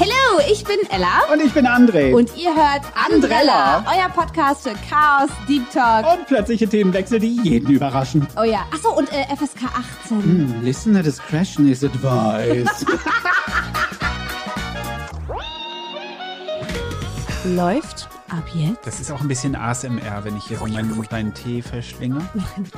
Hallo, ich bin Ella. Und ich bin André. Und ihr hört Andrella, euer Podcast für Chaos, Deep Talk. Und plötzliche Themenwechsel, die jeden überraschen. Oh ja, achso, und äh, FSK 18. Hm, listener discretion is advised. Läuft ab jetzt Das ist auch ein bisschen ASMR, wenn ich hier so meinen kleinen Tee verschlinge.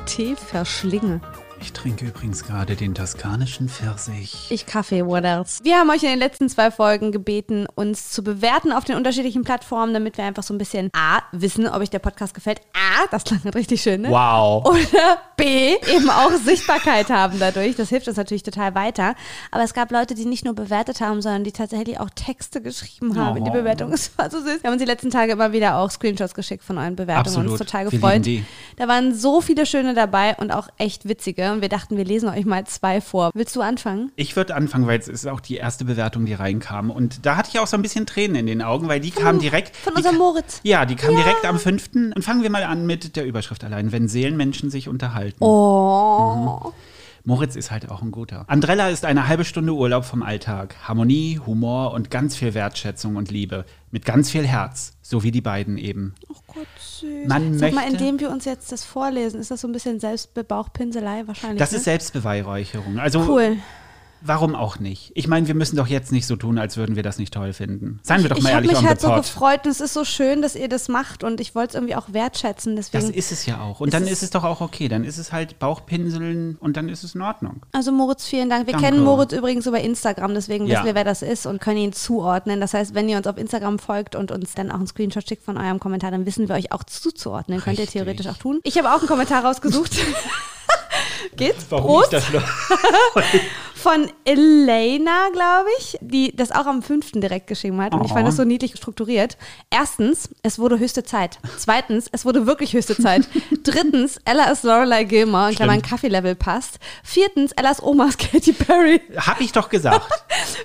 Tee verschlinge. Ich trinke übrigens gerade den toskanischen Pfirsich. Ich Kaffee, what else? Wir haben euch in den letzten zwei Folgen gebeten, uns zu bewerten auf den unterschiedlichen Plattformen, damit wir einfach so ein bisschen A, wissen, ob euch der Podcast gefällt. A, das klang halt richtig schön, ne? Wow. Oder B, eben auch Sichtbarkeit haben dadurch. Das hilft uns natürlich total weiter. Aber es gab Leute, die nicht nur bewertet haben, sondern die tatsächlich auch Texte geschrieben haben in die Oh. Bewertung. Es war so süß. Wir haben uns die letzten Tage immer wieder auch Screenshots geschickt von euren Bewertungen. Absolut. Uns total gefreut. Da waren so viele schöne dabei und auch echt witzige. Und wir dachten, wir lesen euch mal zwei vor. Willst du anfangen? Ich würde anfangen, weil es ist auch die erste Bewertung, die reinkam. Und da hatte ich auch so ein bisschen Tränen in den Augen, weil die kam direkt. von unserem Moritz. Ja, die kam direkt am 5. Und fangen wir mal an mit der Überschrift allein, wenn Seelenmenschen sich unterhalten. Oh. Moritz ist halt auch ein guter. Andrella ist eine halbe Stunde Urlaub vom Alltag. Harmonie, Humor und ganz viel Wertschätzung und Liebe. Mit ganz viel Herz. So wie die beiden eben. Oh Gott, süß. Man Sag mal, möchte- indem wir uns jetzt das vorlesen, ist das so ein bisschen Selbstbebauchpinselei wahrscheinlich? Das ne? ist Selbstbeweihräucherung. Also cool. Warum auch nicht? Ich meine, wir müssen doch jetzt nicht so tun, als würden wir das nicht toll finden. Seien wir doch ich mal habe ehrlich mich on halt the so gefreut und es ist so schön, dass ihr das macht und ich wollte es irgendwie auch wertschätzen. Deswegen, Das ist es ja auch. Und ist dann es- ist es doch auch okay. Dann ist es halt Bauchpinseln und dann ist es in Ordnung. also Moritz, vielen Dank. Wir Danke. kennen Moritz übrigens über Instagram, deswegen Ja. wissen wir, wer das ist und können ihn zuordnen. Das heißt, wenn ihr uns auf Instagram folgt und uns dann auch einen Screenshot schickt von eurem Kommentar, dann wissen wir euch auch zuzuordnen. Könnt ihr Richtig. theoretisch auch tun. Ich habe auch einen Kommentar rausgesucht. Geht's? Warum Prost. ich das von Elena, glaube ich, die das auch am 5. direkt geschrieben hat. Und ich Oh. fand das so niedlich strukturiert. Erstens, es wurde höchste Zeit. Zweitens, es wurde wirklich höchste Zeit. Drittens, Ella ist Lorelei Gilmore, in Klammern Kaffeelevel passt. Viertens, Ellas Oma ist Katy Perry. Hab ich doch gesagt.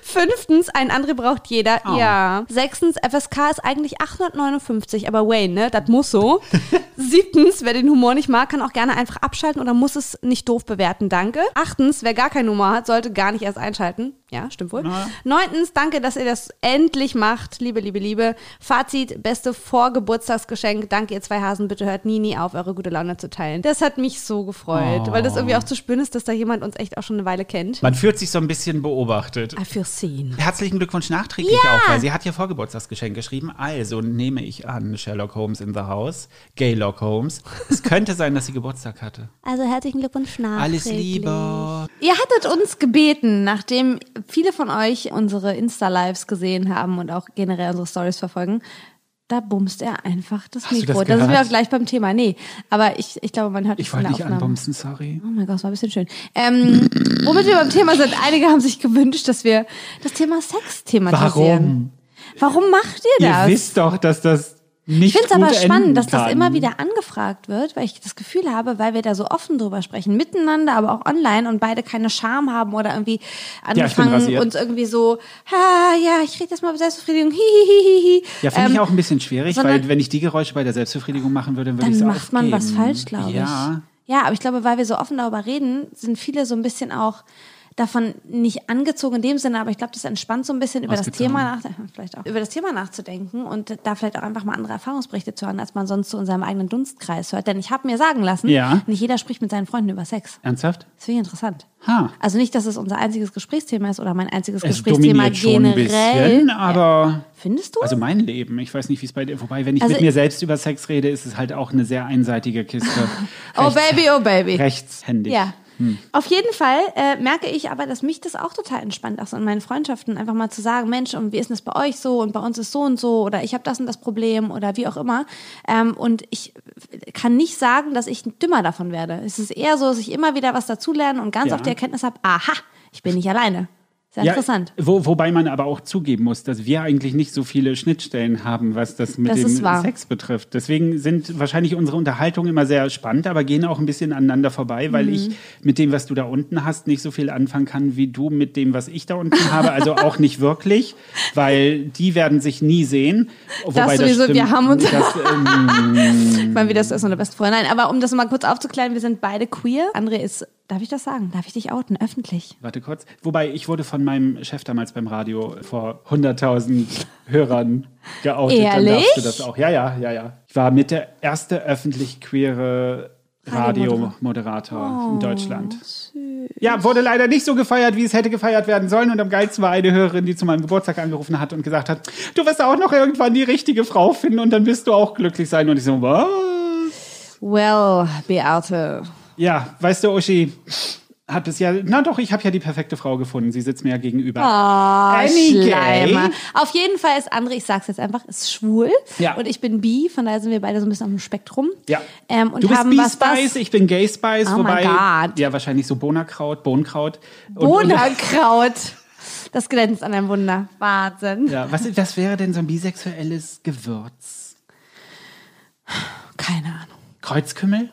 Fünftens, ein andere braucht jeder. Oh. Ja. Sechstens, FSK ist eigentlich 859, aber Wayne, ne? Das muss so. Siebtens, wer den Humor nicht mag, kann auch gerne einfach abschalten oder muss es nicht doof bewerten. Danke. Achtens, wer gar keinen Humor hat, sollte gar nicht erst einschalten. Ja, stimmt wohl. Neuntens, danke, dass ihr das endlich macht. Liebe, liebe, liebe. Fazit, beste Vorgeburtstagsgeschenk. Danke, ihr zwei Hasen. Bitte hört nie, nie auf, eure gute Laune zu teilen. Das hat mich so gefreut, Oh. weil das irgendwie auch zu spüren ist, dass da jemand uns echt auch schon eine Weile kennt. Man fühlt sich so ein bisschen beobachtet. I feel seen. Herzlichen Glückwunsch nachträglich auch, weil sie hat ihr Vorgeburtstagsgeschenk geschrieben. Also nehme ich an, Sherlock Holmes in the house, Gaylord Holmes. Es könnte sein, dass sie Geburtstag hatte. Also herzlichen Glückwunsch nachträglich. Alles Liebe. Ihr hattet uns gebeten, nachdem viele von euch unsere Insta-Lives gesehen haben und auch generell unsere Stories verfolgen, da bumst er einfach das Hast du Mikro. das da sind wir auch gleich beim Thema. Nee, aber ich, ich glaube, man hört Ich von wollte der dich Aufnahme. anbumsen, sorry. Oh mein Gott, das war ein bisschen schön. Ähm, womit wir beim Thema sind, einige haben sich gewünscht, dass wir das Thema Sex thematisieren. Warum? Warum macht ihr das? Ihr wisst doch, dass das nicht Ich finde es aber spannend, dass das immer wieder angefragt wird, weil ich das Gefühl habe, weil wir da so offen drüber sprechen, miteinander, aber auch online und beide keine Scham haben oder irgendwie ich anfangen, rasiert. uns irgendwie so, ha, ja, ich rede jetzt mal über Selbstbefriedigung, hihihihi. Ja, finde ich Ähm, auch ein bisschen schwierig, weil wenn ich die Geräusche bei der Selbstbefriedigung machen würde, würde ich Dann macht man was falsch, glaube ich. Ja. Ja, aber ich glaube, weil wir so offen darüber reden, sind viele so ein bisschen auch davon nicht angezogen in dem Sinne, aber ich glaube, das entspannt so ein bisschen über das. Thema nach, vielleicht auch über das Thema nachzudenken und da vielleicht auch einfach mal andere Erfahrungsberichte zu hören, als man sonst zu unserem eigenen Dunstkreis hört. Denn ich habe mir sagen lassen, Ja. nicht jeder spricht mit seinen Freunden über Sex. Ernsthaft? Das finde ich interessant. Ha. Also nicht, dass es unser einziges Gesprächsthema ist oder mein einziges Es Gesprächsthema generell. bisschen, aber Findest du? also mein Leben. Ich weiß nicht, wie es bei dir. Wobei, wenn ich Also- mit mir selbst über Sex rede, ist es halt auch eine sehr einseitige Kiste. oh Rechts- Baby, oh Baby. Rechtshändig. Ja. Hm. Auf jeden Fall äh, merke ich aber, dass mich das auch total entspannt, auch so in meinen Freundschaften einfach mal zu sagen, Mensch, und wie ist denn das bei euch so und bei uns ist so und so oder ich habe das und das Problem oder wie auch immer. Ähm, und ich kann nicht sagen, dass ich dümmer davon werde. Es ist eher so, dass ich immer wieder was dazulerne und ganz Ja. oft die Erkenntnis habe, aha, ich bin nicht alleine. Sehr interessant. Wo, wobei man aber auch zugeben muss, dass wir eigentlich nicht so viele Schnittstellen haben, was das mit Das dem. Sex betrifft. Deswegen sind wahrscheinlich unsere Unterhaltungen immer sehr spannend, aber gehen auch ein bisschen aneinander vorbei, weil ich Mhm. mit dem, was du da unten hast, nicht so viel anfangen kann wie du mit dem, was ich da unten habe. Also auch nicht wirklich, weil die werden sich nie sehen. Wobei sowieso, wir haben uns- Das, ähm, Mal wieder, das ist unsere beste Freundin. Nein, aber um das mal kurz aufzuklären, wir sind beide queer. André ist, darf ich das sagen? Darf ich dich outen? Öffentlich. Warte kurz. Wobei, ich wurde von meinem Chef damals beim Radio vor 100.000 Hörern geoutet. Dann Ehrlich? darfst du das auch. Ja, ja, ja, ja. Ich war mit der erste öffentlich queere Radiomoderator in Deutschland. Ja, wurde leider nicht so gefeiert, wie es hätte gefeiert werden sollen. Und am geilsten war eine Hörerin, die zu meinem Geburtstag angerufen hat und gesagt hat, du wirst auch noch irgendwann die richtige Frau finden und dann wirst du auch glücklich sein. Und ich so, was? Well, Beate. Ja, weißt du, Uschi, hat es ja, na doch, ich habe ja die perfekte Frau gefunden. Sie sitzt mir ja gegenüber. Oh, Annie Schleimer. Gay. Auf jeden Fall ist André, ich sag's jetzt einfach, ist schwul. Ja. Und ich bin bi, von daher sind wir beide so ein bisschen auf dem Spektrum. Ja. Ähm, und du bist haben Bee was, Spice, was ich bin Gay Spice, Oh wobei mein Gott. ja wahrscheinlich so Bohnerkraut, Bohnenkraut. Bohnerkraut. Das glänzt an einem Wunder. Wahnsinn. Ja, was, was wäre denn so ein bisexuelles Gewürz? Keine Ahnung. Kreuzkümmel?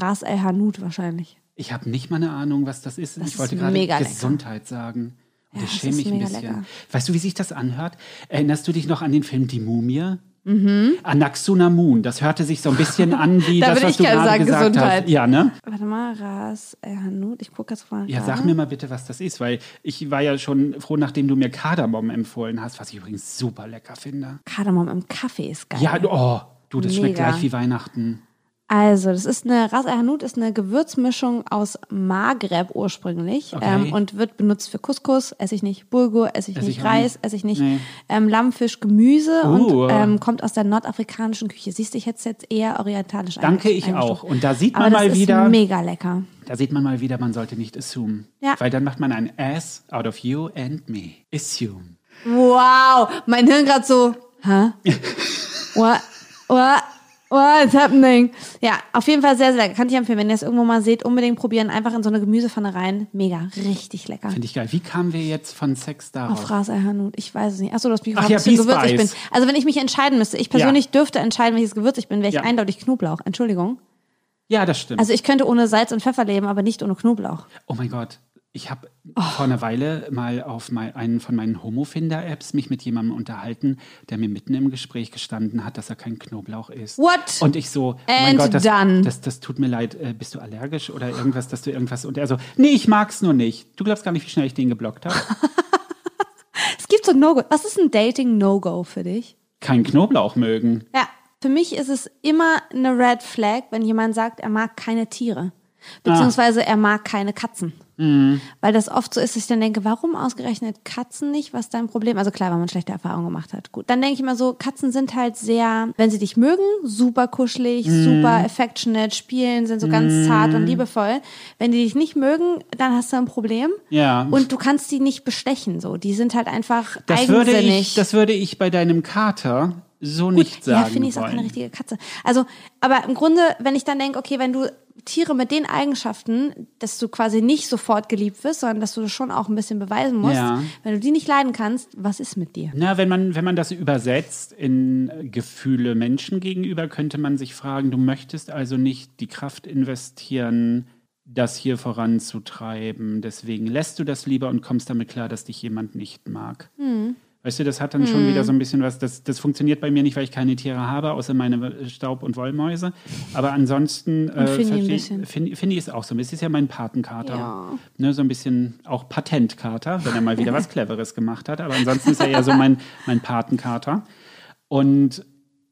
Ras El Hanout wahrscheinlich. Ich habe nicht mal eine Ahnung, was das ist. Das ich wollte gerade mega lecker. Gesundheit sagen. Und Ja, ich schäme mich ein bisschen. lecker. Weißt du, wie sich das anhört? Erinnerst du dich noch an den Film Die Mumie? Mhm. Anaxunamun. Das hörte sich so ein bisschen an wie Da das, was ich du gerade sagen, gesagt Gesundheit. hast. Ja, ne? Warte mal, Ras El Hanout. Ich gucke jetzt mal. Ja, sag mir mal bitte, was das ist, weil ich war ja schon froh, nachdem du mir Kardamom empfohlen hast, was ich übrigens super lecker finde. Kardamom im Kaffee ist geil. Ja, oh, du, das schmeckt Mega. gleich wie Weihnachten. Also, das ist eine, Ras El Hanout ist eine Gewürzmischung aus Maghreb ursprünglich Okay. ähm, und wird benutzt für Couscous, esse ich nicht, Bulgur, esse ich Ess nicht, ich Reis, esse ich nicht, Nee. ähm, Lammfisch, Gemüse Uh. und ähm, kommt aus der nordafrikanischen Küche. Siehst du, ich hätte es jetzt eher orientalisch Danke, ich auch. Und da sieht Aber man das mal ist wieder, mega lecker. da sieht man mal wieder, man sollte nicht assume. Ja. Weil dann macht man ein Ass out of you and me. Assume. Wow, mein Hirn gerade so, hä? What? What? What's happening? Ja, auf jeden Fall sehr, sehr lecker. Kann ich empfehlen. Wenn ihr es irgendwo mal seht, unbedingt probieren. Einfach in so eine Gemüsepfanne rein. Mega, richtig lecker. Finde ich geil. Wie kamen wir jetzt von Sex darauf? Auf Ras El Hanout. Ich weiß es nicht. Achso, du hast mich gefragt, ja, Bee Gewürz ich bin. Also wenn ich mich entscheiden müsste, ich persönlich dürfte entscheiden, welches Gewürz ich bin, wäre ich Ja. eindeutig Knoblauch. Entschuldigung. Ja, das stimmt. Also ich könnte ohne Salz und Pfeffer leben, aber nicht ohne Knoblauch. oh mein Gott. Ich habe Oh. vor einer Weile mal auf mein, einen von meinen Homofinder-Apps mich mit jemandem unterhalten, der mir mitten im Gespräch gestanden hat, dass er kein Knoblauch isst. What? Und ich so, oh mein And Gott, das, done. das, das tut mir leid, äh, bist du allergisch oder irgendwas, dass du irgendwas. Und er so, nee, ich mag's nur nicht. Du glaubst gar nicht, wie schnell ich den geblockt habe. Es gibt so No-Go. Was ist ein Dating-No-Go für dich? Kein Knoblauch mögen. Ja, für mich ist es immer eine Red Flag, wenn jemand sagt, er mag keine Tiere. Beziehungsweise er mag keine Katzen. Weil das oft so ist, dass ich dann denke, warum ausgerechnet Katzen nicht? Was ist dein Problem? Also klar, weil man schlechte Erfahrungen gemacht hat. Gut. Dann denke ich immer so, Katzen sind halt sehr, wenn sie dich mögen, super kuschelig, super affectionate, spielen, sind so ganz zart und liebevoll. Wenn die dich nicht mögen, dann hast du ein Problem. Ja. Und du kannst die nicht bestechen, so. Die sind halt einfach Das würde, eigensinnig. ich, das würde ich bei deinem Kater so nicht sagen Ja, finde ich ist auch keine richtige Katze. Also, aber im Grunde, wenn ich dann denke, okay, wenn du Tiere mit den Eigenschaften, dass du quasi nicht sofort geliebt wirst, sondern dass du schon auch ein bisschen beweisen musst, Ja. wenn du die nicht leiden kannst, was ist mit dir? Na, wenn man, wenn man das übersetzt in Gefühle Menschen gegenüber, könnte man sich fragen, du möchtest also nicht die Kraft investieren, das hier voranzutreiben. Deswegen lässt du das lieber und kommst damit klar, dass dich jemand nicht mag. Weißt du, das hat dann schon wieder so ein bisschen was, das, das funktioniert bei mir nicht, weil ich keine Tiere habe, außer meine Staub- und Wollmäuse. Aber ansonsten äh, Finny ein versteh- bisschen. Fin- Finny ist auch so. Es ist ja mein Patenkater. Ja. Ne, so ein bisschen auch Patentkater, wenn er mal wieder was Cleveres gemacht hat. Aber ansonsten ist er eher so mein, mein Patenkater. Und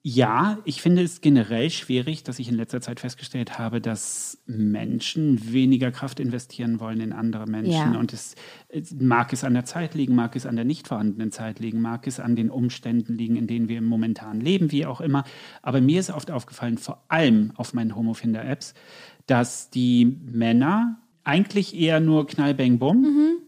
ja, ich finde es generell schwierig, dass ich in letzter Zeit festgestellt habe, dass Menschen weniger Kraft investieren wollen in andere Menschen. Ja. Und es, es mag es an der Zeit liegen, mag es an der nicht vorhandenen Zeit liegen, mag es an den Umständen liegen, in denen wir momentan leben, wie auch immer. Aber mir ist oft aufgefallen, vor allem auf meinen Homofinder-Apps, dass die Männer eigentlich eher nur Knall, Bang, Bumm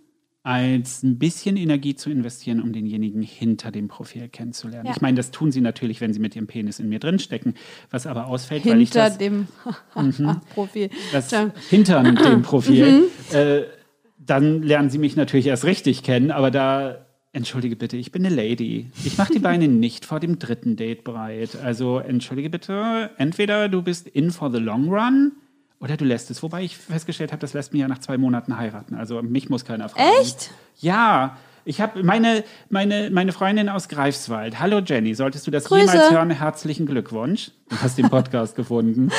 als ein bisschen Energie zu investieren, um denjenigen hinter dem Profil kennenzulernen. Ja. Ich meine, das tun sie natürlich, wenn sie mit ihrem Penis in mir drinstecken, was aber ausfällt, weil ich Hinter das, dem Profil. das hinter dem Profil, äh, dann lernen sie mich natürlich erst richtig kennen, aber da, entschuldige bitte, ich bin eine Lady. Ich mache die Beine nicht vor dem dritten Date breit. Also entschuldige bitte, entweder du bist in for the long run oder du lässt es. Wobei ich festgestellt habe, das lässt mich ja nach zwei Monaten heiraten. Also mich muss keiner fragen. Echt? Ja. Ich habe meine, meine, meine Freundin aus Greifswald. Hallo Jenny, solltest du das Grüße. jemals hören? Herzlichen Glückwunsch. Du hast den Podcast gefunden.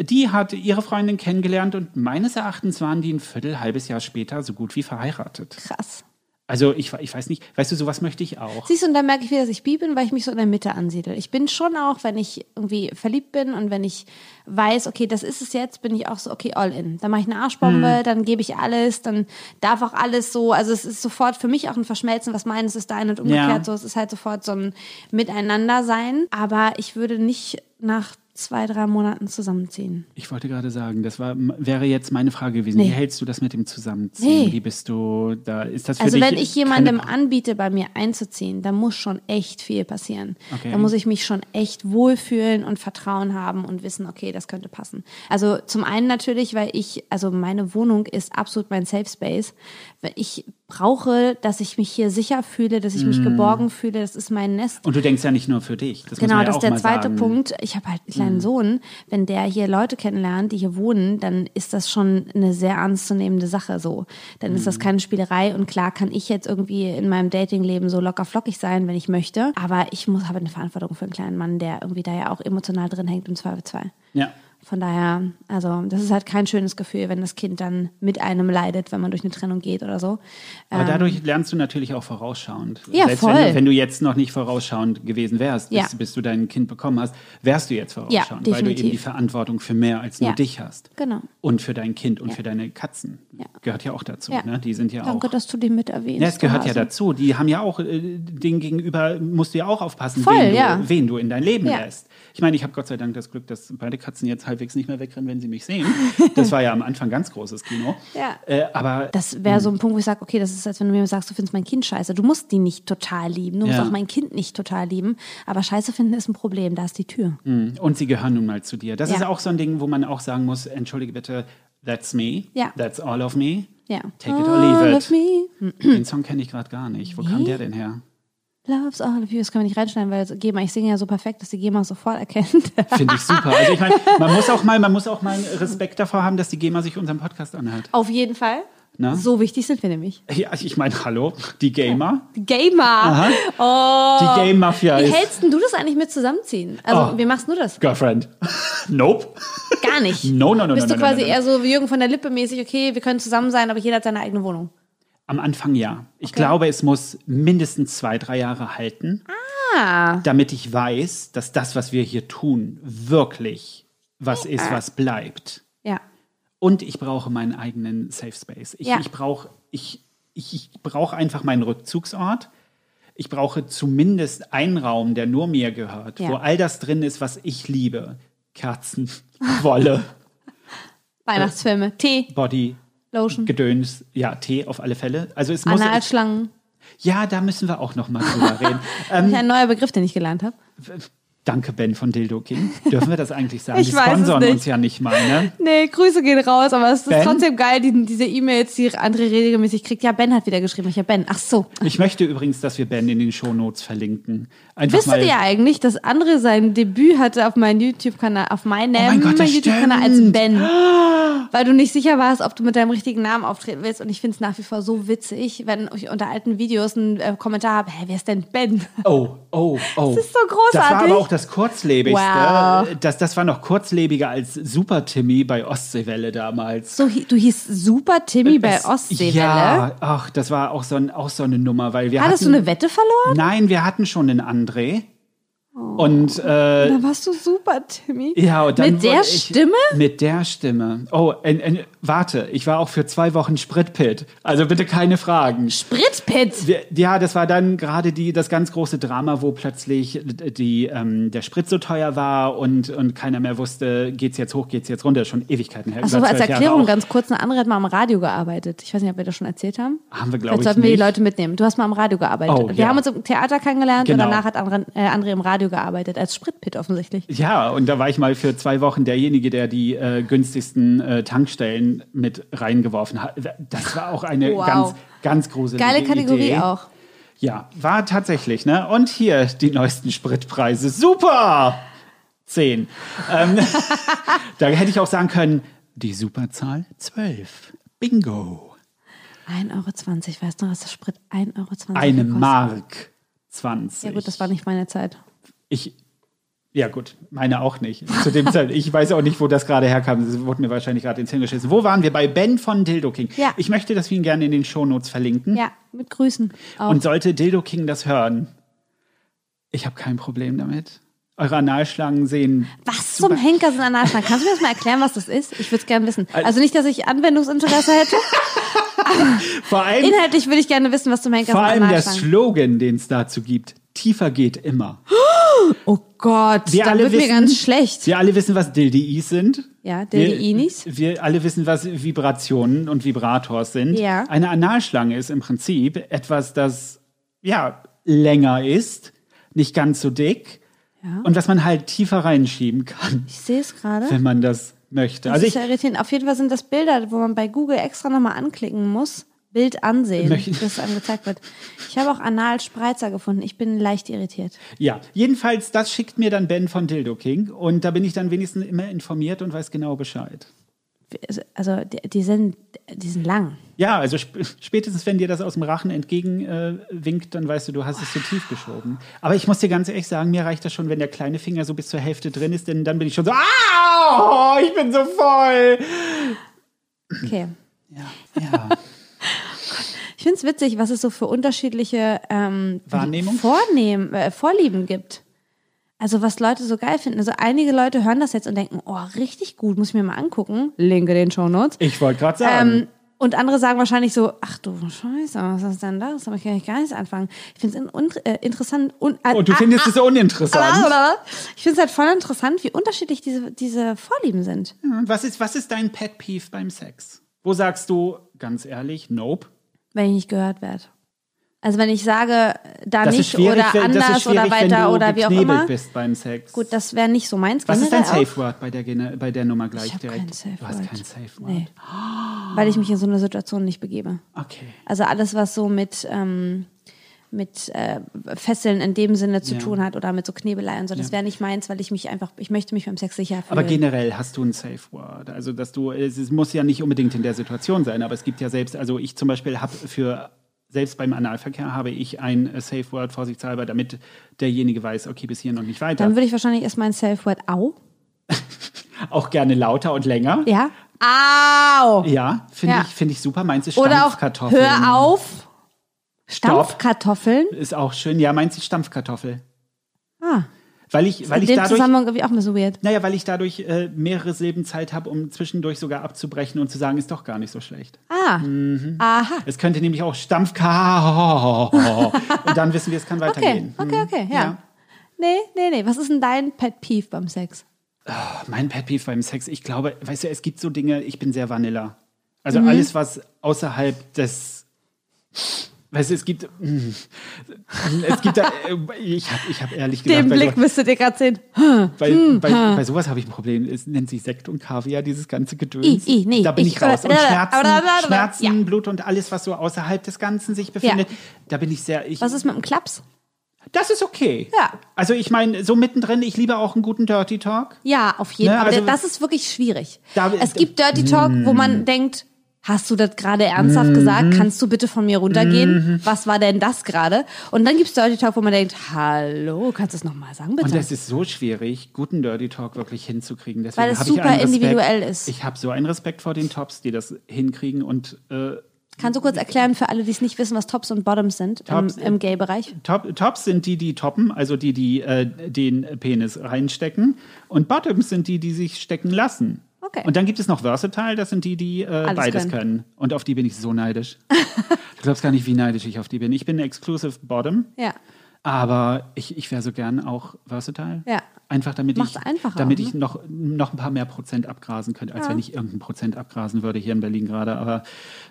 Die hat ihre Freundin kennengelernt und meines Erachtens waren die ein Viertel, halbes Jahr später so gut wie verheiratet. Krass. Also ich, ich weiß nicht, weißt du, sowas möchte ich auch. Siehst du, und dann merke ich wieder, dass ich bi bin, weil ich mich so in der Mitte ansiedle. Ich bin schon auch, wenn ich irgendwie verliebt bin und wenn ich weiß, okay, das ist es jetzt, bin ich auch so, okay, all in. Dann mache ich eine Arschbombe, dann gebe ich alles, dann darf auch alles so, also es ist sofort für mich auch ein Verschmelzen, was meines ist dein und umgekehrt Ja. so. Es ist halt sofort so ein Miteinander sein. Aber ich würde nicht nach zwei, drei Monaten zusammenziehen. Ich wollte gerade sagen, das war, wäre jetzt meine Frage gewesen. Nee. Wie hältst du das mit dem Zusammenziehen? Nee. Wie bist du da? Ist das für Also dich wenn ich jemandem anbiete, bei mir einzuziehen, dann muss schon echt viel passieren. Okay. Da muss ich mich schon echt wohlfühlen und Vertrauen haben und wissen, okay, das könnte passen. Also zum einen natürlich, weil ich, also meine Wohnung ist absolut mein Safe Space. Weil ich brauche, dass ich mich hier sicher fühle, dass ich mich geborgen fühle, das ist mein Nest. Und du denkst ja nicht nur für dich. Das Genau, ja das ist der zweite sagen. Punkt. Ich habe halt einen Mhm. kleinen Sohn. Wenn der hier Leute kennenlernt, die hier wohnen, dann ist das schon eine sehr ernstzunehmende Sache so. Dann ist Mhm. das keine Spielerei und klar kann ich jetzt irgendwie in meinem Datingleben so locker flockig sein, wenn ich möchte. Aber ich muss habe eine Verantwortung für einen kleinen Mann, der irgendwie da ja auch emotional drin hängt im Zweifelsfall. Ja. Von daher, also das ist halt kein schönes Gefühl, wenn das Kind dann mit einem leidet, wenn man durch eine Trennung geht oder so. Aber dadurch lernst du natürlich auch vorausschauend. Ähm. Ja, Selbst voll. Wenn, du, wenn du jetzt noch nicht vorausschauend gewesen wärst, bis, Ja. bis du dein Kind bekommen hast, wärst du jetzt vorausschauend, weil du eben die Verantwortung für mehr als nur Ja. dich hast. Genau. Und für dein Kind und Ja. für deine Katzen. Ja. Gehört ja auch dazu. Ja. Ne? Die sind ja Danke, auch. dass du die mit erwähnst. Ja, es gehört ja Hase. dazu. Die haben ja auch, äh, denen gegenüber musst du ja auch aufpassen, Voll, wen, du, ja. wen du in dein Leben Ja. lässt. Ich meine, ich habe Gott sei Dank das Glück, dass beide Katzen jetzt halbwegs nicht mehr wegrennen, wenn sie mich sehen. Das war ja am Anfang ganz großes Kino. Ja. Äh, aber Das wäre so ein Punkt, wo ich sage, okay, das ist, als wenn du mir sagst, du findest mein Kind scheiße. Du musst die nicht total lieben. Du musst Ja. auch mein Kind nicht total lieben. Aber scheiße finden ist ein Problem. Da ist die Tür. Und sie gehören nun mal zu dir. Das Ja. ist auch so ein Ding, wo man auch sagen muss, entschuldige bitte, that's me, Ja. that's all of me, Ja. take it or leave All it. of me Den Song kenne ich gerade gar nicht. Wo kam Nee. der denn her? Loves all of you. Das können wir nicht reinschneiden, weil GEMA, ich singe ja so perfekt, dass die GEMA sofort erkennt. Finde ich super. Also ich meine, man muss auch mal, man muss auch mal Respekt davor haben, dass die GEMA sich unseren Podcast anhört. Auf jeden Fall. Na? So wichtig sind wir nämlich. Ja, ich meine, hallo, die Gamer, GEMA. Oh. die Game Mafia Wie hältst denn du das eigentlich mit zusammenziehen? Also, Oh. wie machst du das? Girlfriend. nope. Gar nicht. No, no, no, Bist no, du no, quasi no, eher so wie Jürgen von der Lippe mäßig, okay, wir können zusammen sein, aber jeder hat seine eigene Wohnung. Am Anfang ja. Ich glaube, es muss mindestens zwei, drei Jahre halten, Ah. damit ich weiß, dass das, was wir hier tun, wirklich was ist, was bleibt. Ja. Und ich brauche meinen eigenen Safe Space. Ich, Ja. ich brauche ich, ich, ich brauche einfach meinen Rückzugsort. Ich brauche zumindest einen Raum, der nur mir gehört, Ja. wo all das drin ist, was ich liebe. Kerzen, Wolle, Weihnachtsfilme. Tee, Body, Lotion, Gedöns, ja, Tee auf alle Fälle. Also es muss. Analschlangen. Ja, da müssen wir auch noch mal drüber reden. Ähm, Ein neuer Begriff, den ich gelernt habe. Danke, Ben von Dildo King. Dürfen wir das eigentlich sagen? Ich Die nicht. uns ja nicht mal, ne? Nee, Grüße gehen raus, aber es ist Ben? trotzdem geil, die, diese E-Mails, die André regelmäßig kriegt. Ja, Ben hat wieder geschrieben. Ich ja, Ben. Ach so. Ich möchte übrigens, dass wir Ben in den Shownotes verlinken. Einfach mal, ihr eigentlich, dass André sein Debüt hatte auf meinem YouTube-Kanal, auf meinem Oh mein YouTube-Kanal als. Ben? Weil du nicht sicher warst, ob du mit deinem richtigen Namen auftreten willst. Und ich finde es nach wie vor so witzig, wenn ich unter alten Videos einen äh, Kommentar habe, hä, wer ist denn Ben? Oh, oh, oh. Das ist so Das war großartig. aber auch das kurzlebigste. Wow. Das, das war noch kurzlebiger als Super Timmy bei Ostseewelle damals. So, du hieß Super Timmy bei Ostseewelle. Ja, ach, das war auch so, ein, auch so eine Nummer, weil wir Hattest du hatten, eine Wette verloren? Nein, wir hatten schon einen André. Oh. Und äh, Da warst du Super Timmy. ja, und dann Mit der ich, Stimme? Mit der Stimme. Oh, äh, äh, warte, ich war auch für zwei Wochen Spritpit. Also bitte keine Fragen. Spritpit. Ja, das war dann gerade die das ganz große Drama, wo plötzlich die ähm, der Sprit so teuer war und und keiner mehr wusste, geht's jetzt hoch, geht's jetzt runter, schon Ewigkeiten her. Über als Erklärung ganz kurz, eine andere hat mal am Radio gearbeitet. Ich weiß nicht, ob wir das schon erzählt haben. Haben wir, glaube ich, sollten wir die. Leute mitnehmen. Du hast mal am Radio gearbeitet. Oh, wir ja. haben uns im Theater kennengelernt Genau. und danach hat André, äh, André im Radio Radio gearbeitet, als Spritpit offensichtlich. Ja, und da war ich mal für zwei Wochen derjenige, der die äh, günstigsten äh, Tankstellen mit reingeworfen hat. Das war auch eine Wow. ganz, ganz gruselige Geile Kategorie Idee. auch. Ja, war tatsächlich, ne? Und hier die neuesten Spritpreise. Super! Zehn. Ähm, da hätte ich auch sagen können, die Superzahl zwölf. Bingo. 1,20 Euro. Weißt du, was der Sprit 1,20 Euro Eine gekostet? Mark 20. Ja gut, das war nicht meine Zeit. Ich, ja gut, meine auch nicht. Zu dem Zeit, ich weiß auch nicht, wo das gerade herkam. Das wurde mir wahrscheinlich gerade ins Hirn geschissen. Wo waren wir? Bei Ben von Dildo King. Ja. Ich möchte, dass wir ihn gerne in den Shownotes verlinken. Ja, mit Grüßen. Auch. Und sollte Dildo King das hören, ich habe kein Problem damit. Eure Analschlangen sehen. was zum Henker sind Analschlangen? Kannst du mir das mal erklären, was das ist? Ich würde es gerne wissen. Also nicht, dass ich Anwendungsinteresse hätte. Vor allem, Inhaltlich würde ich gerne wissen, was zum Henker vor sind allem der. Slogan, den es dazu gibt. Tiefer geht immer. Oh Gott, Wir da alle wird mir wissen- ganz schlecht. Wir alle wissen, was Dildiis sind. Ja, Wir, Dildi-Inis. wir alle wissen, was Vibrationen und Vibrators sind. Ja. Eine Analschlange ist im Prinzip etwas, das ja länger ist, nicht ganz so dick Ja. und was man halt tiefer reinschieben kann, Ich sehe es gerade. wenn man das möchte. Das also ist ich ja irritierend. Auf jeden Fall sind das Bilder, wo man bei Google extra nochmal anklicken muss. Bild ansehen, Möchte- bis einem gezeigt wird. Ich habe auch Analspreizer gefunden. Ich bin leicht irritiert. ja, jedenfalls das schickt mir dann Ben von Dildo King und da bin ich dann wenigstens immer informiert und weiß genau Bescheid. Also die, die sind, die sind lang. Ja, also sp spätestens wenn dir das aus dem Rachen entgegen äh, dann weißt du, du hast es zu tief geschoben. Aber ich muss dir ganz ehrlich sagen, mir reicht das schon, wenn der kleine Finger so bis zur Hälfte drin ist, denn dann bin ich schon so, ah, ich bin so voll. Okay. Ja, ja. Ich finde es witzig, was es so für unterschiedliche ähm, Wahrnehmung? Vornehm, äh, Vorlieben gibt. Also was Leute so geil finden. Also einige Leute hören das jetzt und denken, oh, richtig gut, muss ich mir mal angucken. Linke den Shownotes. Ich wollte gerade sagen. Ähm, und andere sagen wahrscheinlich so, ach du Scheiße, was ist denn das? Ich kann ich gar nichts anfangen. Ich finde es in, äh, interessant. Un, äh, und Oh, du findest es uninteressant. Ich finde es halt voll interessant, wie unterschiedlich diese, diese Vorlieben sind. Was ist, was ist dein Pet Peeve beim Sex? Wo sagst du, ganz ehrlich, nope? Wenn ich nicht gehört werde. Also wenn ich sage, da Das nicht oder wenn, anders oder weiter oder wie auch immer. bist beim Sex. Gut, das wäre nicht so meins. was ist dein Safe Word bei der, bei der Nummer gleich Ich direkt? kein Safe du hast kein Safe Word. Nee. Weil ich mich in so eine Situation nicht begebe. Okay. Also alles, was so mit, ähm, mit äh, Fesseln in dem Sinne zu Ja. tun hat oder mit so Knebelei und so, das wäre nicht meins, weil ich mich einfach, ich möchte mich beim Sex sicher fühlen. Aber generell hast du ein Safe Word. Also, dass du, es es muss ja nicht unbedingt in der Situation sein, aber es gibt ja selbst, also ich zum Beispiel habe für, selbst beim Analverkehr habe ich ein äh, Safe Word vorsichtshalber, damit derjenige weiß, okay, bis hier und nicht weiter. Dann würde ich wahrscheinlich erstmal ein Safe-Word Au. Auch gerne lauter und länger. Ja. Au! Ja, finde Ja. ich, finde ich super. Meins ist Oder auch hör auf. Stampfkartoffeln. Ist auch schön. Ja, meins ist Stampfkartoffel. Ah, Weil ich, weil in ich dadurch. Zusammenhang irgendwie auch mal so weird. Naja, weil ich dadurch äh, mehrere Silben Zeit habe, um zwischendurch sogar abzubrechen und zu sagen, ist doch gar nicht so schlecht. Ah, Mhm. aha. Es könnte nämlich auch Stampfka. Und dann wissen wir, es kann Okay, weitergehen. okay, okay, ja. Ja. Nee, nee, nee. Was ist denn dein Pet Peeve beim Sex? Mein Pet Peeve beim Sex, ich glaube, weißt du, es gibt so Dinge, ich bin sehr Vanilla. Also Mhm. alles, was außerhalb des. Weißt du, es gibt. Es gibt da. äh, Ich habe ich hab ehrlich gesagt. Den Blick so- müsstet ihr gerade sehen. Bei, Hm, bei, bei sowas habe ich ein Problem. Es nennt sich Sekt und Kaviar, dieses ganze Gedöns. I, I, nee, da bin ich, ich- raus. Und Schmerzen, Schmerzen ja. Blut und alles, was so außerhalb des Ganzen sich befindet, da bin ich sehr. Ich, Was ist mit dem Klaps? das ist okay. Ja. Also ich meine, so mittendrin, ich liebe auch einen guten Dirty Talk. Ja, auf jeden Ne, Fall. also- Aber das ist wirklich schwierig. Da- es gibt Dirty Talk, wo man denkt, hast du das gerade ernsthaft Mhm. gesagt? Kannst du bitte von mir runtergehen? Was war denn das gerade? Und dann gibt's Dirty Talk, wo man denkt, hallo, kannst du es nochmal sagen, bitte? Und es ist so schwierig, guten Dirty Talk wirklich hinzukriegen. Deswegen Weil es super individuell ist. Ich habe so einen Respekt vor den Tops, die das hinkriegen und äh, Kannst du kurz erklären für alle, die es nicht wissen, was Tops und Bottoms sind Tops- im, im Gay-Bereich? Top, Tops sind die, die toppen, also die, die äh, den Penis reinstecken. Und Bottoms sind die, die sich stecken lassen. Okay. Und dann gibt es noch Versatile, das sind die, die äh, beides können. können. Und auf die bin ich so neidisch. du glaubst gar nicht, wie neidisch ich auf die bin. Ich bin Exclusive Bottom, Ja. aber ich, ich wäre so gern auch Versatile. Ja. Einfach damit Macht's ich, damit auch, ne? ich noch, noch ein paar mehr Prozent abgrasen könnte, als wenn ich irgendein Prozent abgrasen würde hier in Berlin gerade. Aber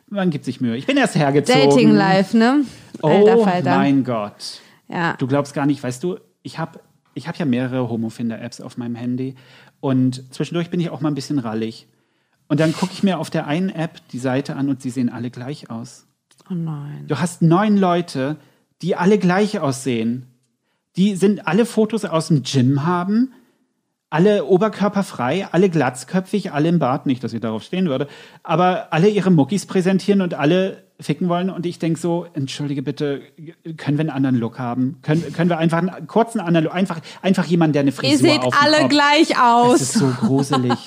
man gibt sich Mühe. Ich bin erst hergezogen. Dating Life, ne? Oh Falter. mein Gott. Ja. Du glaubst gar nicht, weißt du, ich habe ich habe ja mehrere Homofinder-Apps auf meinem Handy und zwischendurch bin ich auch mal ein bisschen rallig. Und dann gucke ich mir auf der einen App die Seite an und sie sehen alle gleich aus. Oh nein. Du hast neun Leute, die alle gleich aussehen. Die sind alle Fotos aus dem Gym haben, alle oberkörperfrei, alle glatzköpfig, alle im Bart, nicht, dass ich darauf stehen würde, aber alle ihre Muckis präsentieren und alle ficken wollen. Und ich denke so, entschuldige bitte, können wir einen anderen Look haben? Können, können wir einfach einen kurzen anderen Look, einfach, einfach jemanden, der eine Frisur Ihr seht auf alle Kopf- gleich aus. ist so gruselig.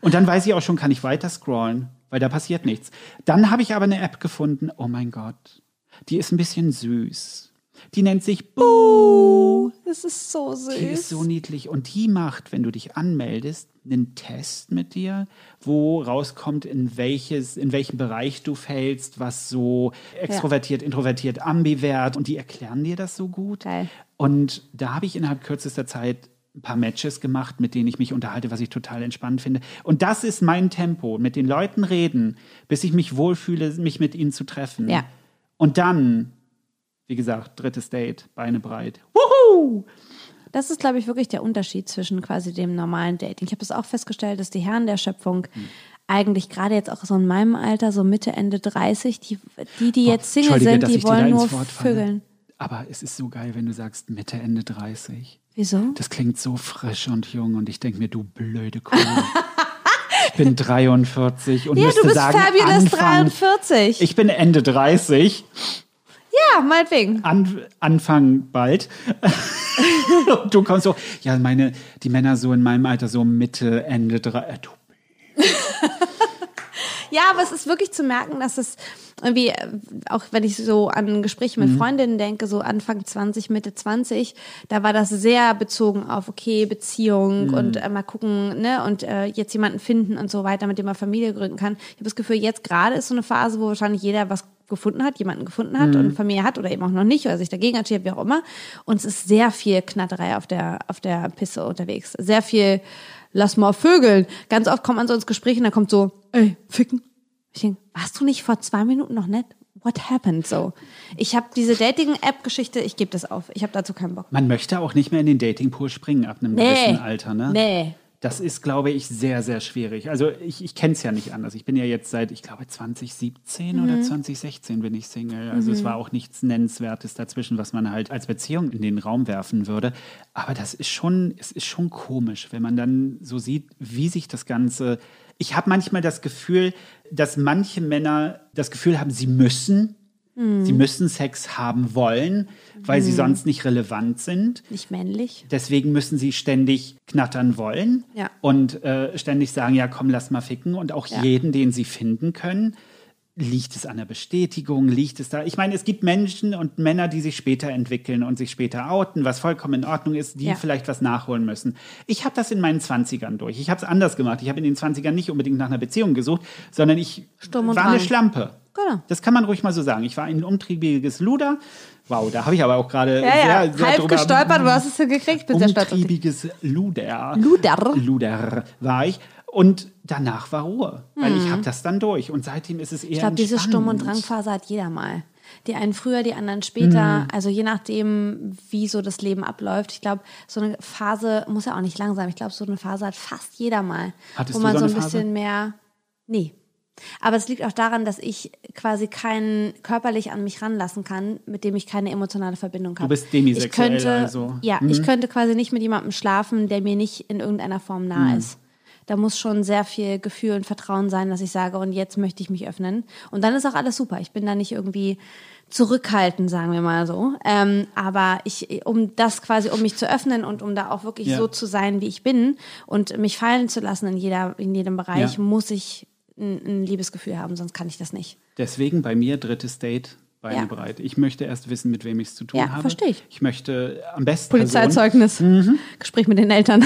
Und dann weiß ich auch schon, kann ich weiter scrollen, weil da passiert nichts. Dann habe ich aber eine App gefunden, oh mein Gott, die ist ein bisschen süß. Die nennt sich Boo. Das ist so süß. Die ist so niedlich und die macht, wenn du dich anmeldest, einen Test mit dir, wo rauskommt, in welches, in welchem Bereich du fällst, was so extrovertiert, introvertiert, ambivert und die erklären dir das so gut. Geil. Und da habe ich innerhalb kürzester Zeit ein paar Matches gemacht, mit denen ich mich unterhalte, was ich total entspannt finde. Und das ist mein Tempo, mit den Leuten reden, bis ich mich wohlfühle, mich mit ihnen zu treffen. Ja. Und dann, wie gesagt, drittes Date, Beine breit. Wuhu! Das ist, glaube ich, wirklich der Unterschied zwischen quasi dem normalen Dating. Ich habe das auch festgestellt, dass die Herren der Schöpfung Hm. eigentlich gerade jetzt auch so in meinem Alter, so Mitte, Ende 30, die, die, die jetzt Single sind, die wollen nur vögeln. Aber es ist so geil, wenn du sagst Mitte, Ende 30. Wieso? Das klingt so frisch und jung und ich denke mir, du blöde Kuh. ich bin 43 und Ja, müsste du bist sagen, Fabulous Anfang, 43. Ich bin Ende 30, ja, meinetwegen. an, Anfang bald. du kommst so, ja, meine, die Männer so in meinem Alter, so Mitte, Ende 30. Äh, du Ja, aber es ist wirklich zu merken, dass es irgendwie, äh, auch wenn ich so an Gespräche Mhm. mit Freundinnen denke, so Anfang 20, Mitte 20, da war das sehr bezogen auf, okay, Beziehung Mhm. und äh, mal gucken, ne, und äh, jetzt jemanden finden und so weiter, mit dem man Familie gründen kann. Ich habe das Gefühl, jetzt gerade ist so eine Phase, wo wahrscheinlich jeder was gefunden hat, jemanden gefunden hat Mhm. und Familie hat oder eben auch noch nicht oder sich dagegen entschieden, wie auch immer. Und es ist sehr viel Knatterei auf der, auf der Piste unterwegs. Sehr viel, lass mal vögeln. Ganz oft kommt man so ins Gespräch und dann kommt so, ey, ficken. Ich denke, warst du nicht vor zwei Minuten noch nett? What happened so? Ich habe diese Dating-App-Geschichte, ich gebe das auf. Ich habe dazu keinen Bock. Man möchte auch nicht mehr in den Datingpool springen ab einem Nee. gewissen Alter, ne? Nee. Das ist, glaube ich, sehr, sehr schwierig. Also ich, ich kenne es ja nicht anders. Ich bin ja jetzt seit, ich glaube, 2017 Mhm. oder 2016 bin ich Single. Also es war auch nichts Nennenswertes dazwischen, was man halt als Beziehung in den Raum werfen würde. Aber das ist schon, es ist schon komisch, wenn man dann so sieht, wie sich das Ganze. Ich habe manchmal das Gefühl, dass manche Männer das Gefühl haben, sie müssen. Mhm. Sie müssen Sex haben wollen, weil sie sonst nicht relevant sind. Nicht männlich. Deswegen müssen sie ständig knattern wollen Ja. und äh, ständig sagen, ja, komm, lass mal ficken. Und auch Ja. jeden, den sie finden können. Liegt es an der Bestätigung? Liegt es da? Ich meine, es gibt Menschen und Männer, die sich später entwickeln und sich später outen, was vollkommen in Ordnung ist, die Ja. vielleicht was nachholen müssen. Ich habe das in meinen 20ern durch. Ich habe es anders gemacht. Ich habe in den 20ern nicht unbedingt nach einer Beziehung gesucht, sondern ich war eine Drang. Schlampe. Genau. Das kann man ruhig mal so sagen. Ich war ein umtriebiges Luder. Wow, da habe ich aber auch gerade Ja, ja, sehr, sehr halb drüber- gestolpert, du hast es hingekriegt. Ich bin sehr umtriebiges Luder. Luder? Luder war ich. Und danach war Ruhe, weil ich habe das dann durch. Und seitdem ist es eher Ich glaube, diese Sturm- und. Drangphase hat jeder mal. Die einen früher, die anderen später. Mhm. Also je nachdem, wie so das Leben abläuft. Ich glaube, so eine Phase muss ja auch nicht lang sein. Ich glaube, so eine Phase hat fast jeder mal. Hattest wo man so so ein Phase? bisschen mehr. Nee. Aber es liegt auch daran, dass ich quasi keinen körperlich an mich ranlassen kann, mit dem ich keine emotionale Verbindung habe. bist demisexuell ich könnte, also. Ja, ich könnte quasi nicht mit jemandem schlafen, der mir nicht in irgendeiner Form nah ist. Da muss schon sehr viel Gefühl und Vertrauen sein, dass ich sage, und jetzt möchte ich mich öffnen. Und dann ist auch alles super. Ich bin da nicht irgendwie zurückhaltend, sagen wir mal so. Ähm, aber ich, um das quasi, um mich zu öffnen und um da auch wirklich Ja. so zu sein, wie ich bin und mich fallen zu lassen in jeder, in jedem Bereich, Ja. muss ich ein, Liebesgefühl haben, sonst kann ich das nicht. Deswegen bei mir drittes Date. Beine Ja. breit. Ich möchte erst wissen, mit wem ich es zu tun Ja, habe. verstehe ich. Ich möchte am besten Polizeizeugnis. Gespräch mit den Eltern.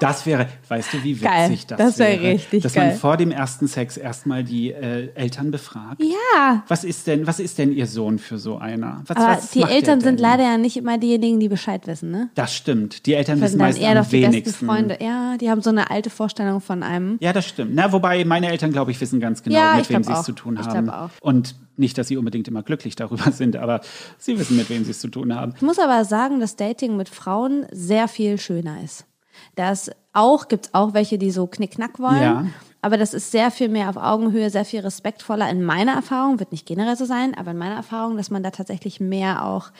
Das wäre, weißt du, wie witzig Geil. das, Das wär wäre? richtig Dass geil. man vor dem ersten Sex erstmal die äh, Eltern befragt. Ja. Was ist denn, was ist denn ihr Sohn für so einer? Was, Aber was die Eltern sind leider ja nicht immer diejenigen, die Bescheid wissen, ne? Das stimmt. Die Eltern Das wissen meist eher am doch die besten wenigsten. Freunde. Ja, die haben so eine alte Vorstellung von einem. Ja, das stimmt. Na, wobei meine Eltern, glaube ich, wissen ganz genau, Ja, mit ich wem sie es zu tun Ich haben. glaub auch. Und Nicht, dass sie unbedingt immer glücklich darüber sind, aber sie wissen, mit wem sie es zu tun haben. Ich muss aber sagen, dass Dating mit Frauen sehr viel schöner ist. Das auch, gibt es auch welche, die so knickknack wollen. Ja. Aber das ist sehr viel mehr auf Augenhöhe, sehr viel respektvoller in meiner Erfahrung, wird nicht generell so sein, aber in meiner Erfahrung, dass man da tatsächlich mehr auch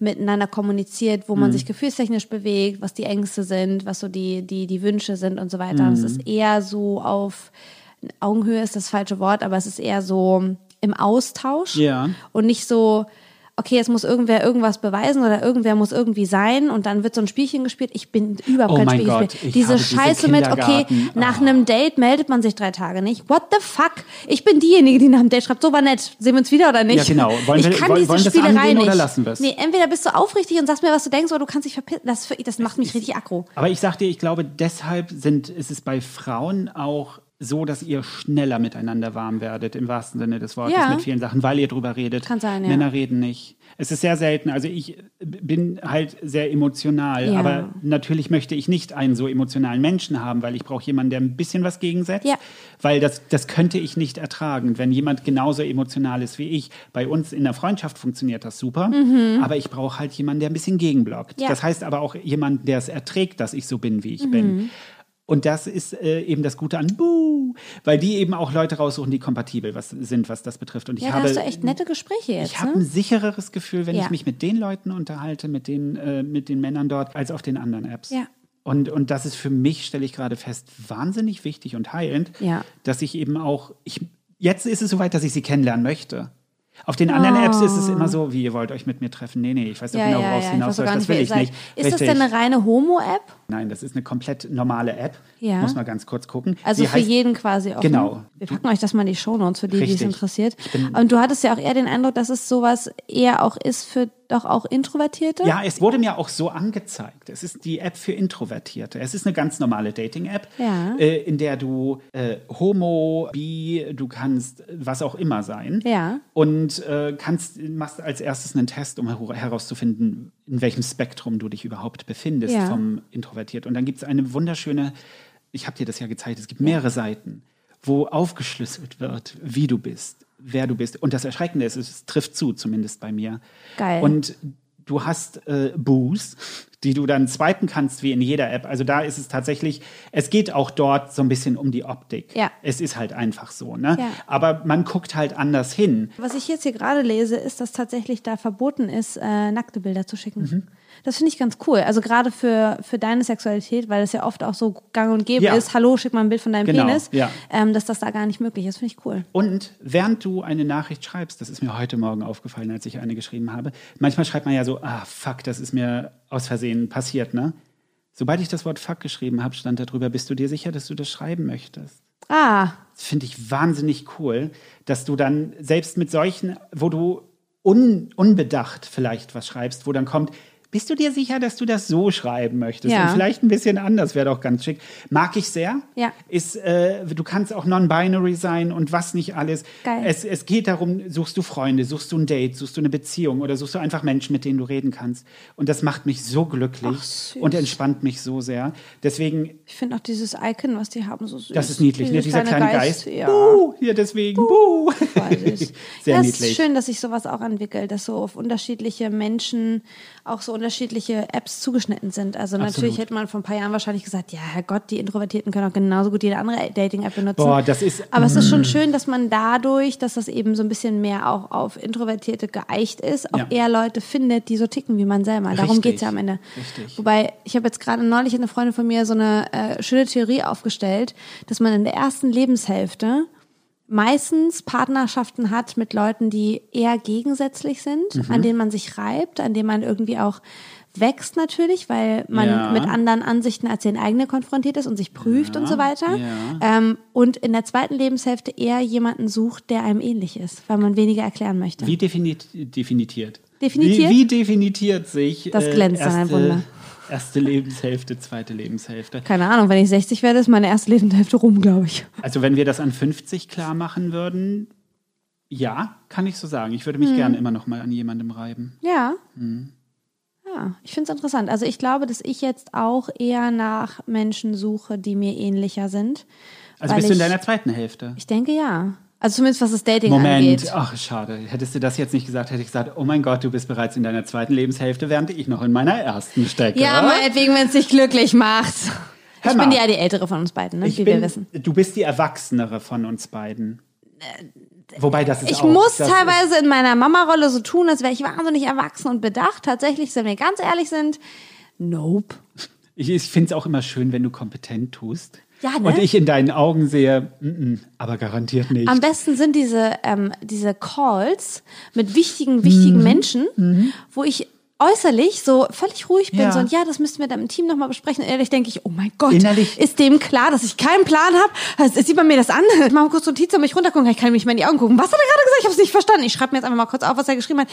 miteinander kommuniziert, wo man sich gefühlstechnisch bewegt, was die Ängste sind, was so die, die, die Wünsche sind und so weiter. Und es ist eher so auf Augenhöhe ist das falsche Wort, aber es ist eher so im Austausch Ja. und nicht so, okay, jetzt muss irgendwer irgendwas beweisen oder irgendwer muss irgendwie sein und dann wird so ein Spielchen gespielt. Ich bin überhaupt Oh kein Spielchen. Gott, ich diese habe diese Scheiße mit, okay, nach Oh. einem Date meldet man sich drei Tage nicht. What the fuck? Ich bin diejenige, die nach dem Date schreibt, so war nett, sehen wir uns wieder oder nicht? Ja, genau. Wollen ich wir- kann wollen- diese wollen das Spielerei angehen nicht. oder lassen wir's? Nee, entweder bist du aufrichtig und sagst mir, was du denkst, oder du kannst dich verpissen. Das, das macht mich richtig aggro. Aber ich sag dir, ich glaube, deshalb sind, ist es bei Frauen auch so, dass ihr schneller miteinander warm werdet, im wahrsten Sinne des Wortes, Ja. mit vielen Sachen, weil ihr drüber redet. Kann sein, ja. Männer reden nicht. Es ist sehr selten. Also ich bin halt sehr emotional, Ja. aber natürlich möchte ich nicht einen so emotionalen Menschen haben, weil ich brauche jemanden, der ein bisschen was gegensetzt. Ja. Weil das, das könnte ich nicht ertragen. Wenn jemand genauso emotional ist wie ich, bei uns in der Freundschaft funktioniert das super, aber ich brauche halt jemanden, der ein bisschen gegenblockt. Mhm. Ja. Das heißt aber auch jemanden, der es erträgt, dass ich so bin, wie ich Mhm. bin. Und das ist äh, eben das Gute an Boo, weil die eben auch Leute raussuchen, die kompatibel was, sind, was das betrifft. Und ich Ja, habe, hast du echt nette Gespräche jetzt. ich habe ne? ein sichereres Gefühl, wenn Ja. ich mich mit den Leuten unterhalte, mit den, äh, mit den Männern dort, als auf den anderen Apps. Ja. Und, und das ist für mich, stelle ich gerade fest, wahnsinnig wichtig und heilend, Ja. dass ich eben auch, ich, jetzt ist es soweit, dass ich sie kennenlernen möchte. Auf den anderen Apps ist es immer so, wie ihr wollt euch mit mir treffen. Nee, nee, ich weiß Ja, genau, ja, worauf ja. es weiß hinaus gar Das will ich seid. nicht. Ist das Richtig. denn eine reine Homo-App? Nein, das ist eine komplett normale App. Ja. Muss mal ganz kurz gucken. Also Sie für heißt- jeden quasi offen. Genau. Wir packen euch das mal in die Shownotes für die, die es Richtig. interessiert. Und du hattest ja auch eher den Eindruck, dass es sowas eher auch ist für doch auch Introvertierte. Ja, es wurde mir auch so angezeigt. Es ist die App für Introvertierte. Es ist eine ganz normale Dating-App, Ja. äh, in der du äh, Homo, Bi, du kannst was auch immer sein. Ja. Und äh, kannst, machst als erstes einen Test, um her- herauszufinden, in welchem Spektrum du dich überhaupt befindest Ja. vom Introvertiert. Und dann gibt es eine wunderschöne, ich habe dir das ja gezeigt, es gibt mehrere Seiten, wo aufgeschlüsselt wird, wie du bist, wer du bist. Und das Erschreckende ist, es trifft zu, zumindest bei mir. Geil. Und du hast äh, Boos, die du dann swipen kannst wie in jeder App. Also da ist es tatsächlich, es geht auch dort so ein bisschen um die Optik. Ja. Es ist halt einfach so, ne? Ja. Aber man guckt halt anders hin. Was ich jetzt hier gerade lese, ist, dass tatsächlich da verboten ist, äh, nackte Bilder zu schicken. Mhm. Das finde ich ganz cool. Also gerade für, für deine Sexualität, weil es ja oft auch so gang und gäbe Ja. ist, hallo, schick mal ein Bild von deinem Genau, Penis, ja. ähm, dass das da gar nicht möglich ist. Finde ich cool. Und während du eine Nachricht schreibst, das ist mir heute Morgen aufgefallen, als ich eine geschrieben habe, manchmal schreibt man ja so, ah, fuck, das ist mir aus Versehen passiert, ne? Sobald ich das Wort fuck geschrieben habe, stand da drüber, bist du dir sicher, dass du das schreiben möchtest? Ah, Das finde ich wahnsinnig cool, dass du dann selbst mit solchen, wo du un, unbedacht vielleicht was schreibst, wo dann kommt, bist du dir sicher, dass du das so schreiben möchtest? Ja. Und vielleicht ein bisschen anders wäre doch ganz schick. Mag ich sehr. Ja. Ist, äh, du kannst auch non-binary sein und was nicht alles. Geil. Es, es geht darum, suchst du Freunde, suchst du ein Date, suchst du eine Beziehung oder suchst du einfach Menschen, mit denen du reden kannst. Und das macht mich so glücklich Ach, und entspannt mich so sehr. Deswegen ich finde auch dieses Icon, was die haben, so süß. das ist niedlich, ne? Dieser kleine Geist. Ja. Buh, hier deswegen. Buh. Süß. Sehr ja, niedlich. Es ist schön, dass sich sowas auch entwickelt, dass so auf unterschiedliche Menschen auch so unterschiedliche Apps zugeschnitten sind. Also natürlich Absolut. hätte man vor ein paar Jahren wahrscheinlich gesagt, ja Herrgott, die Introvertierten können auch genauso gut jede andere Dating-App benutzen. Boah, das ist. Aber es ist schon schön, dass man dadurch, dass das eben so ein bisschen mehr auch auf Introvertierte geeicht ist, auch Ja. eher Leute findet, die so ticken wie man selber. Darum Richtig. geht's ja am Ende. Richtig. Wobei, ich habe jetzt gerade neulich eine Freundin von mir so eine äh, schöne Theorie aufgestellt, dass man in der ersten Lebenshälfte meistens Partnerschaften hat mit Leuten, die eher gegensätzlich sind, Mhm. an denen man sich reibt, an denen man irgendwie auch wächst natürlich, weil man Ja. mit anderen Ansichten als den eigenen konfrontiert ist und sich prüft und so weiter. ja. Ähm, und in der zweiten Lebenshälfte eher jemanden sucht, der einem ähnlich ist, weil man weniger erklären möchte. Wie definit, definitiert? Definitiert? Wie, wie definitiert sich äh, Das glänzt an einem Wunder. Erste Lebenshälfte, zweite Lebenshälfte? Keine Ahnung, wenn ich 60 werde, ist meine erste Lebenshälfte rum, glaube ich. Also wenn wir das an 50 klar machen würden, ja, kann ich so sagen. Ich Hm. würde mich gerne immer noch mal an jemandem reiben. Ja. Mhm. Ja, ich finde es interessant. Also ich glaube, dass ich jetzt auch eher nach Menschen suche, die mir ähnlicher sind. Also bist du in deiner zweiten Hälfte. Ich denke ja. Also zumindest was das Dating Moment, angeht. ach schade. Hättest du das jetzt nicht gesagt, hätte ich gesagt, oh mein Gott, du bist bereits in deiner zweiten Lebenshälfte, während ich noch in meiner ersten stecke. Ja, meinetwegen, wenn es dich glücklich macht. Hör ich bin mal. ja die ältere von uns beiden, ne? wie bin, wir wissen. Du bist die Erwachsenere von uns beiden. Wobei das ist Ich auch, muss teilweise in meiner Mama-Rolle so tun, als wäre ich wahnsinnig erwachsen und bedacht. Tatsächlich, wenn wir ganz ehrlich sind, nope. Ich ich finde es auch immer schön, wenn du kompetent tust. Ja, ne? Und ich in deinen Augen sehe, mm -mm, aber garantiert nicht. Am besten sind diese, ähm, diese Calls mit wichtigen, Mhm. wichtigen Menschen, wo ich äußerlich so völlig ruhig bin, Ja. so und ja, das müssten wir dann im Team nochmal besprechen. Und ehrlich denke ich, oh mein Gott, Innerlich- ist dem klar, dass ich keinen Plan habe? Sieht man mir das an? Ich mache mal kurz Notiz, damit ich runtergucken. Ich kann nicht mehr in die Augen gucken. Was hat er gerade gesagt? Ich habe es nicht verstanden. Ich schreibe mir jetzt einfach mal kurz auf, was er geschrieben hat.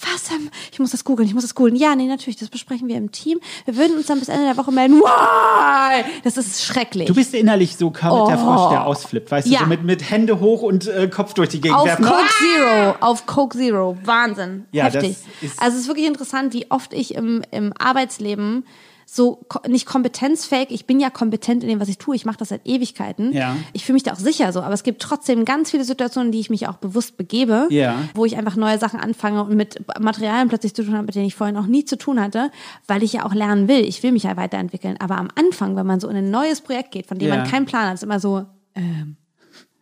Was? Ähm, ich muss das googeln, ich muss das googeln. Ja, nee, natürlich, das besprechen wir im Team. Wir würden uns dann bis Ende der Woche melden. Why? Das ist schrecklich. Du bist innerlich so Kermit der Oh. Frosch, der ausflippt, weißt Ja. du, so mit, mit Hände hoch und äh, Kopf durch die Gegend Auf werfen. Coke Ah! Zero, auf Coke Zero. Wahnsinn. Ja, Heftig. das ist- also es ist wirklich interessant, wie oft ich im, im Arbeitsleben so nicht kompetenzfähig, ich bin ja kompetent in dem, was ich tue, ich mache das seit Ewigkeiten. Ja. Ich fühle mich da auch sicher so, aber es gibt trotzdem ganz viele Situationen, in die ich mich auch bewusst begebe, Ja. wo ich einfach neue Sachen anfange und mit Materialien plötzlich zu tun habe, mit denen ich vorher noch nie zu tun hatte, weil ich ja auch lernen will. Ich will mich ja weiterentwickeln. Aber am Anfang, wenn man so in ein neues Projekt geht, von dem Ja. man keinen Plan hat, ist immer so, ähm,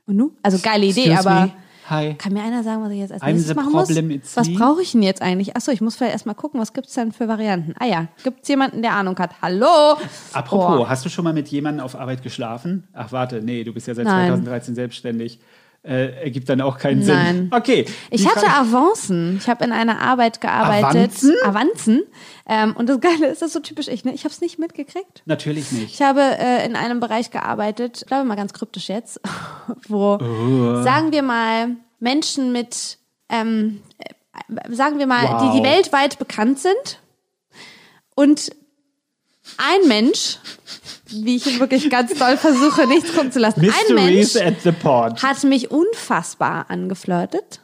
und nu? Also geile Idee, Excuse aber me. Hi. kann mir einer sagen, was ich jetzt als nächstes machen muss? Was brauche ich denn jetzt eigentlich? Achso, ich muss vielleicht erstmal gucken, was gibt's denn für Varianten? Ah ja, gibt's jemanden, der Ahnung hat? Hallo? Apropos, Boah. hast du schon mal mit jemandem auf Arbeit geschlafen? Ach, warte, nee, du bist ja seit Nein. 2013 selbstständig. Äh, ergibt dann auch keinen Nein. Sinn. Okay. Ich hatte Frage- Avancen. Ich habe in einer Arbeit gearbeitet. Avanzen? Avanzen. Ähm, und das Geile ist, das ist so typisch ich, ne? Ich habe es nicht mitgekriegt. Natürlich nicht. Ich habe äh, in einem Bereich gearbeitet, ich glaube mal ganz kryptisch jetzt, wo, Oh. sagen wir mal, Menschen mit, ähm, äh, sagen wir mal, Wow. die, die weltweit bekannt sind und ein Mensch, wie ich wirklich ganz doll versuche, nichts gucken zu lassen, ein Mensch Mysteries the Port. hat mich unfassbar angeflirtet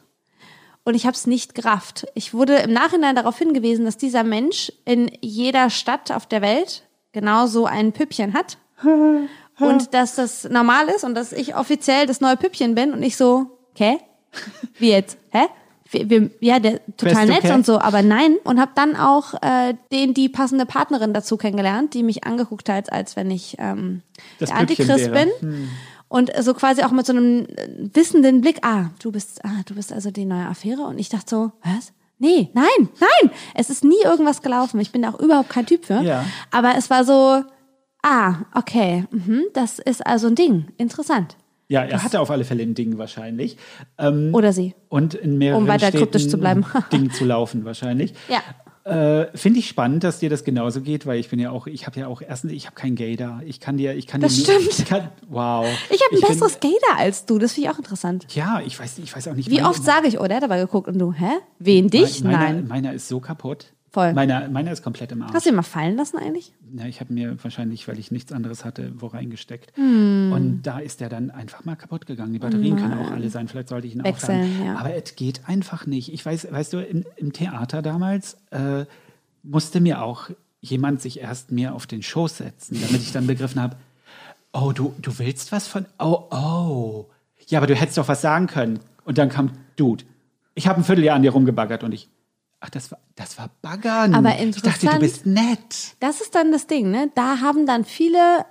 und ich habe es nicht gerafft. Ich wurde im Nachhinein darauf hingewiesen, dass dieser Mensch in jeder Stadt auf der Welt genauso ein Püppchen hat und dass das normal ist und dass ich offiziell das neue Püppchen bin und ich so, hä? Wie jetzt? Hä? Wir, wir, ja, der total nett okay? und so, aber nein. Und habe dann auch äh, den die passende Partnerin dazu kennengelernt, die mich angeguckt hat, als wenn ich ähm, Das der Antichrist wäre. bin. Und so quasi auch mit so einem äh, wissenden Blick, ah, du bist, ah, du bist also die neue Affäre. Und ich dachte so, was? Nee, nein, nein. Es ist nie irgendwas gelaufen. Ich bin da auch überhaupt kein Typ für. Ja. Aber es war so, ah, okay, mhm, das ist also ein Ding. Interessant. Ja, er hatte auf alle Fälle ein Ding wahrscheinlich. Ähm, Oder sie. und in mehreren Um weiter Städten kryptisch zu bleiben. Ding zu laufen wahrscheinlich. Ja. Äh, Finde ich spannend, dass dir das genauso geht, weil ich bin ja auch, ich habe ja auch erstens, ich habe kein da. Ich kann dir, ich kann Das dir, nur- stimmt. Ich kann, wow. Ich habe ein bin- besseres Gator als du. Das finde ich auch interessant. Ja, ich weiß, ich weiß auch nicht. Wie oft sage ich, oh, der hat dabei geguckt und du, hä? Wen dich? Meiner, Nein. Meiner ist so kaputt. Voll. Meiner, meiner ist komplett im Arsch. Hast du ihn mal fallen lassen eigentlich? Ja, ich habe mir wahrscheinlich, weil ich nichts anderes hatte, wo reingesteckt. Hm. Und da ist der dann einfach mal kaputt gegangen. Die Batterien können auch alle sein. Vielleicht sollte ich ihn Wechseln, aufladen. ja. Aber es geht einfach nicht. Ich weiß, weißt du, im, im Theater damals äh, musste mir auch jemand sich erst mir auf den Schoß setzen, damit ich dann begriffen habe, oh, du, du willst was von, oh, oh. Ja, aber du hättest doch was sagen können. Und dann kam, Dude, ich habe ein Vierteljahr an dir rumgebaggert und ich, ach, das war, das war Baggern. Aber Ich dachte, du interessant. bist nett. Das ist dann das Ding, ne? Da haben dann viele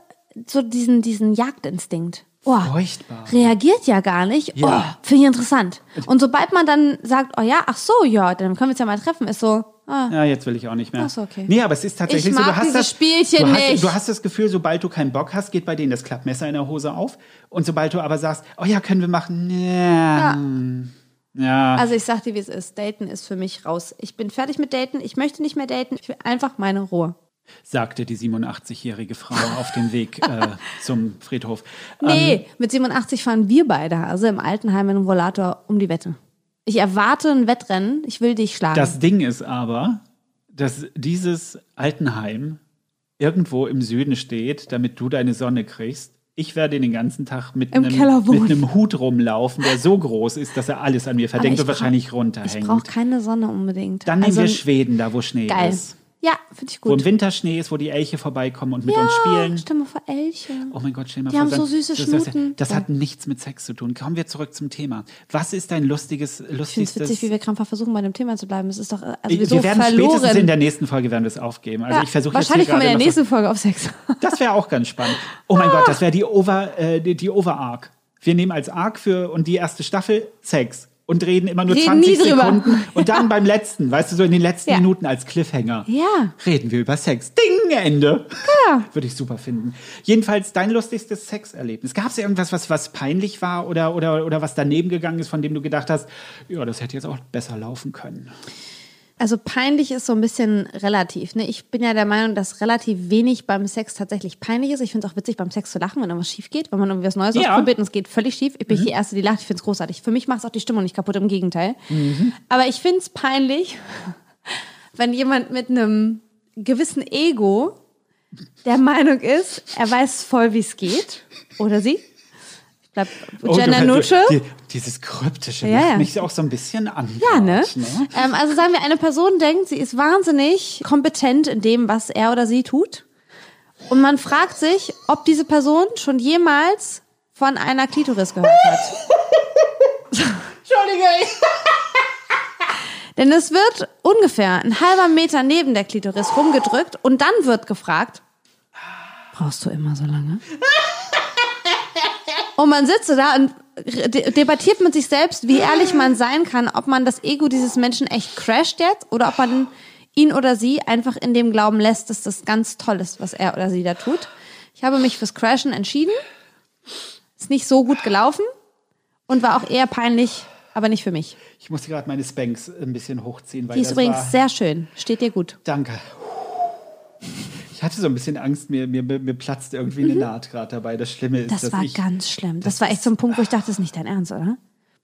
so diesen, diesen Jagdinstinkt. Oh, Furchtbar. reagiert ja gar nicht. Ja. Oh, finde ich interessant. Und sobald man dann sagt, oh ja, ach so, ja, dann können wir uns ja mal treffen, ist so, ah, Ja, jetzt will ich auch nicht mehr. Ach so, okay. Nee, aber es ist tatsächlich Ich so, du mag hast das Spielchen du hast, nicht. Du hast das Gefühl, sobald du keinen Bock hast, geht bei denen das Klappmesser in der Hose auf. Und sobald du aber sagst, oh ja, können wir machen, ja. Ja. Also ich sag dir, wie es ist. Daten ist für mich raus. Ich bin fertig mit Daten. Ich möchte nicht mehr daten. Ich will einfach meine Ruhe. sagte die 87-jährige Frau auf dem Weg äh, zum Friedhof. Nee, mit 87 fahren wir beide, also im Altenheim in einem Rollator um die Wette. Ich erwarte ein Wettrennen. Ich will dich schlagen. Das Ding ist aber, dass dieses Altenheim irgendwo im Süden steht, damit du deine Sonne kriegst. Ich werde den ganzen Tag mit, Im einem, mit einem Hut rumlaufen, der so groß ist, dass er alles an mir verdenkt und wahrscheinlich runterhängt. Ich brauche keine Sonne unbedingt. Dann nehmen also, wir Schweden, da wo Schnee Geil. ist. Ja, finde ich Wo im gut. Winterschnee ist, wo die Elche vorbeikommen und mit uns Ja, spielen. stell mal vor, Elche. Oh mein Gott, stell mal Die vor. haben dann- so süße das, das, Schnuten. das hat nichts mit Sex zu tun. Kommen wir zurück zum Thema. Was ist dein lustiges, Ich finde es witzig, wie wir krampfhaft versuchen, bei dem Thema zu bleiben. Es ist doch also wir wir werden verloren. spätestens in der nächsten Folge werden wir es aufgeben. Also Ja, ich versuche Wahrscheinlich kommen wir in der so- nächsten Folge auf Sex. Das wäre auch ganz spannend. Oh mein Gott, das wäre die Over, äh, die, die Over-Arc. Wir nehmen als Arc für und die erste Staffel Sex und reden immer nur Reden 20 nie drüber. Sekunden und dann beim letzten, weißt du, so in den letzten Ja. Minuten als Cliffhanger. Ja. Reden wir über Sex. Ding, Ende. Ja. Würde ich super finden. Jedenfalls dein lustigstes Sexerlebnis. Gab es irgendwas, was, was peinlich war oder, oder, oder was daneben gegangen ist, von dem du gedacht hast, ja, das hätte jetzt auch besser laufen können? Also peinlich ist so ein bisschen relativ. Ne? Ich bin ja der Meinung, dass relativ wenig beim Sex tatsächlich peinlich ist. Ich finde es auch witzig, beim Sex zu lachen, wenn irgendwas schief geht, wenn man irgendwie was Neues Ja. ausprobiert und es geht völlig schief. Ich bin nicht die Erste, die lacht. Ich finde es großartig. Für mich macht es auch die Stimmung nicht kaputt, im Gegenteil. Aber ich finde es peinlich, wenn jemand mit einem gewissen Ego der Meinung ist, er weiß voll, wie es geht. Oder sie. Bleib Oh, gender du- neutral. Die, dieses kryptische Ja, macht ja. mich auch so ein bisschen an. Ja, ne? Ähm, also sagen wir, eine Person denkt, sie ist wahnsinnig kompetent in dem, was er oder sie tut. Und man fragt sich, ob diese Person schon jemals von einer Klitoris gehört hat. Entschuldige. Denn es wird ungefähr ein halber Meter neben der Klitoris rumgedrückt und dann wird gefragt, brauchst du immer so lange? Und man sitzt da und de debattiert mit sich selbst, wie ehrlich man sein kann, ob man das Ego dieses Menschen echt crasht jetzt oder ob man ihn oder sie einfach in dem Glauben lässt, dass das ganz toll ist, was er oder sie da tut. Ich habe mich fürs Crashen entschieden. Ist nicht so gut gelaufen und war auch eher peinlich, aber nicht für mich. Ich musste gerade meine Spanks ein bisschen hochziehen, weil Die ist übrigens sehr schön. Steht dir gut. Danke. Ich hatte so ein bisschen Angst, mir, mir, mir platzt irgendwie eine Naht gerade dabei. Das Schlimme ist, Mhm. Das dass war ich ganz schlimm. Das, war echt so ein Punkt, wo ich dachte, das ist nicht dein Ernst, oder?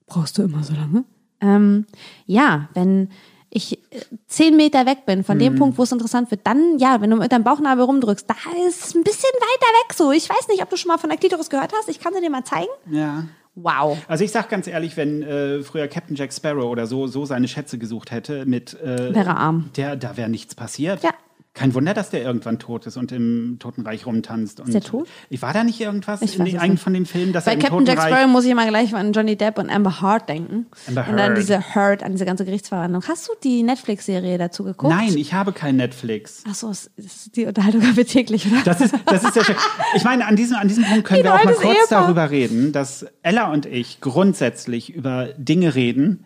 Brauchst du immer so lange? Ähm, ja, wenn ich äh, zehn Meter weg bin von dem Mhm. Punkt, wo es interessant wird, dann, ja, wenn du mit deinem Bauchnabel rumdrückst, da ist es ein bisschen weiter weg so. Ich weiß nicht, ob du schon mal von der Klitoris gehört hast. Ich kann sie dir mal zeigen. ja. Wow. Also ich sag ganz ehrlich, wenn äh, früher Captain Jack Sparrow oder so so seine Schätze gesucht hätte mit äh, Wäre arm. der da wäre nichts passiert. Ja. Kein Wunder, dass der irgendwann tot ist und im Totenreich rumtanzt. Und der tot? Ich war da nicht irgendwas Ich in nicht. von dem Film, dass Bei er im Captain Jack Totenreich Sparrow muss ich immer gleich an Johnny Depp und Amber Heard denken. Amber Und an Heard. diese Heard, an diese ganze Gerichtsverhandlung. Hast du die Netflix-Serie dazu geguckt? Nein, ich habe kein Netflix. Ach so, ist, ist die Unterhaltung aber täglich, oder? Das ist, das ist sehr schön. Ich meine, an diesem, an diesem Punkt können Wie wir auch mal kurz Ehepaar. darüber reden, dass Ella und ich grundsätzlich über Dinge reden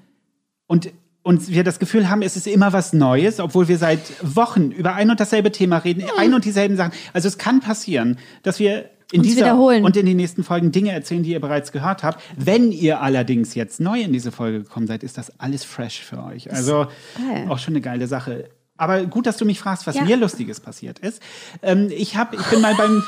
und und wir das Gefühl haben, es ist immer was Neues, obwohl wir seit Wochen über ein und dasselbe Thema reden, ein und dieselben Sachen. Also es kann passieren, dass wir in Uns dieser wiederholen. und in den nächsten Folgen Dinge erzählen, die ihr bereits gehört habt. Wenn ihr allerdings jetzt neu in diese Folge gekommen seid, ist das alles fresh für euch. Also geil. auch schon eine geile Sache. Aber gut, dass du mich fragst, was Ja. mir Lustiges passiert ist. Ähm, ich hab, ich bin mal beim,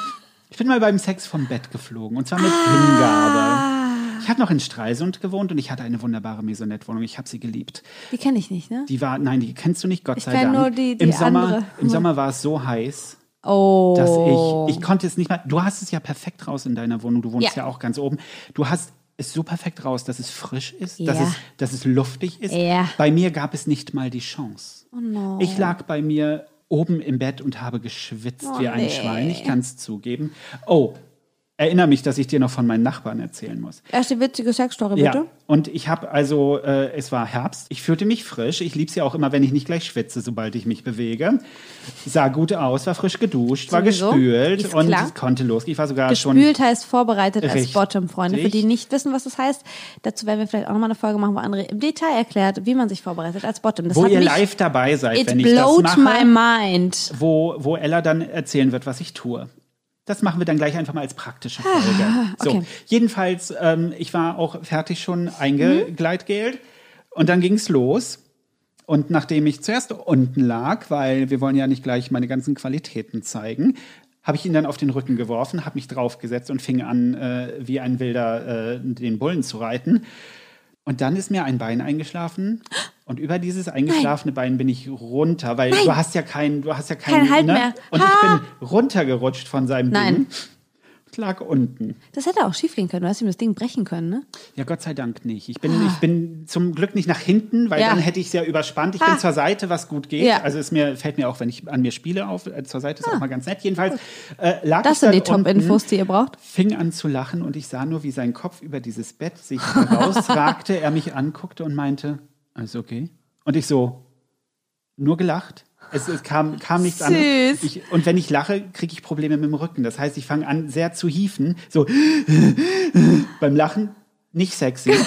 ich bin mal beim Sex vom Bett geflogen und zwar mit Hingabe. Ich habe noch in Stralsund gewohnt und ich hatte eine wunderbare Maisonette-Wohnung. Ich habe sie geliebt. Die kenne ich nicht, ne? Die war, nein, die kennst du nicht, Gott Ich sei Dank. nur die- die Im Sommer, andere. im Sommer war es so heiß, Oh. dass ich, ich konnte es nicht mal. Du hast es ja perfekt raus in deiner Wohnung. Du wohnst ja, Ja. auch ganz oben. Du hast es so perfekt raus, dass es frisch ist, dass, Ja. es, dass es luftig ist. Ja. Bei mir gab es nicht mal die Chance. Oh no. Ich lag bei mir oben im Bett und habe geschwitzt Oh wie ein nee. Schwein. Ich kann es zugeben. Oh, erinnere mich, dass ich dir noch von meinen Nachbarn erzählen muss. Erst die witzige Sexstory, bitte. Ja, und ich habe also, äh, es war Herbst, ich fühlte mich frisch. Ich lieb's ja auch immer, wenn ich nicht gleich schwitze, sobald ich mich bewege. Sah gut aus, war frisch geduscht, war Sowieso. gespült Ist und klar. es konnte losgehen. Ich war sogar schon. Gespült heißt vorbereitet als Richtig. Bottom, Freunde. Für die nicht wissen, was das heißt, dazu werden wir vielleicht auch nochmal eine Folge machen, wo André im Detail erklärt, wie man sich vorbereitet als Bottom. Das Wo ihr live dabei seid, It wenn ich das blowed mache. my mind. wo, wo Ella dann erzählen wird, was ich tue. Das machen wir dann gleich einfach mal als praktische Folge. So, okay. jedenfalls, ähm, ich war auch fertig schon eingegleitgelt und dann ging's los. Und nachdem ich zuerst unten lag, weil wir wollen ja nicht gleich meine ganzen Qualitäten zeigen, habe ich ihn dann auf den Rücken geworfen, habe mich draufgesetzt und fing an, äh, wie ein Wilder äh, den Bullen zu reiten. Und dann ist mir ein Bein eingeschlafen und über dieses eingeschlafene Bein bin ich runter, weil du hast ja kein, du hast ja kein, Kein Halt ne? mehr. Und Ha! ich bin runtergerutscht von seinem Nein. Ding. Ich lag unten. Das hätte auch schief gehen können. Du hast ihm das Ding brechen können, ne? Ja, Gott sei Dank nicht. Ich bin, ich bin zum Glück nicht nach hinten, weil Ja. dann hätte ich es ja überspannt. Ich Ah. bin zur Seite, was gut geht. Ja. Also es mir, fällt mir auch, wenn ich an mir spiele, auf. Äh, zur Seite ist auch mal ganz nett. Jedenfalls äh, lag Das ich sind dann die Top-Infos, die ihr braucht. fing an zu lachen und ich sah nur, wie sein Kopf über dieses Bett sich herausragte. er mich anguckte und meinte, alles okay? Und ich so, nur gelacht. Es, es kam, kam nichts Süß. anderes. Ich, und wenn ich lache, kriege ich Probleme mit dem Rücken. Das heißt, ich fange an, sehr zu hieven. So beim Lachen, nicht sexy.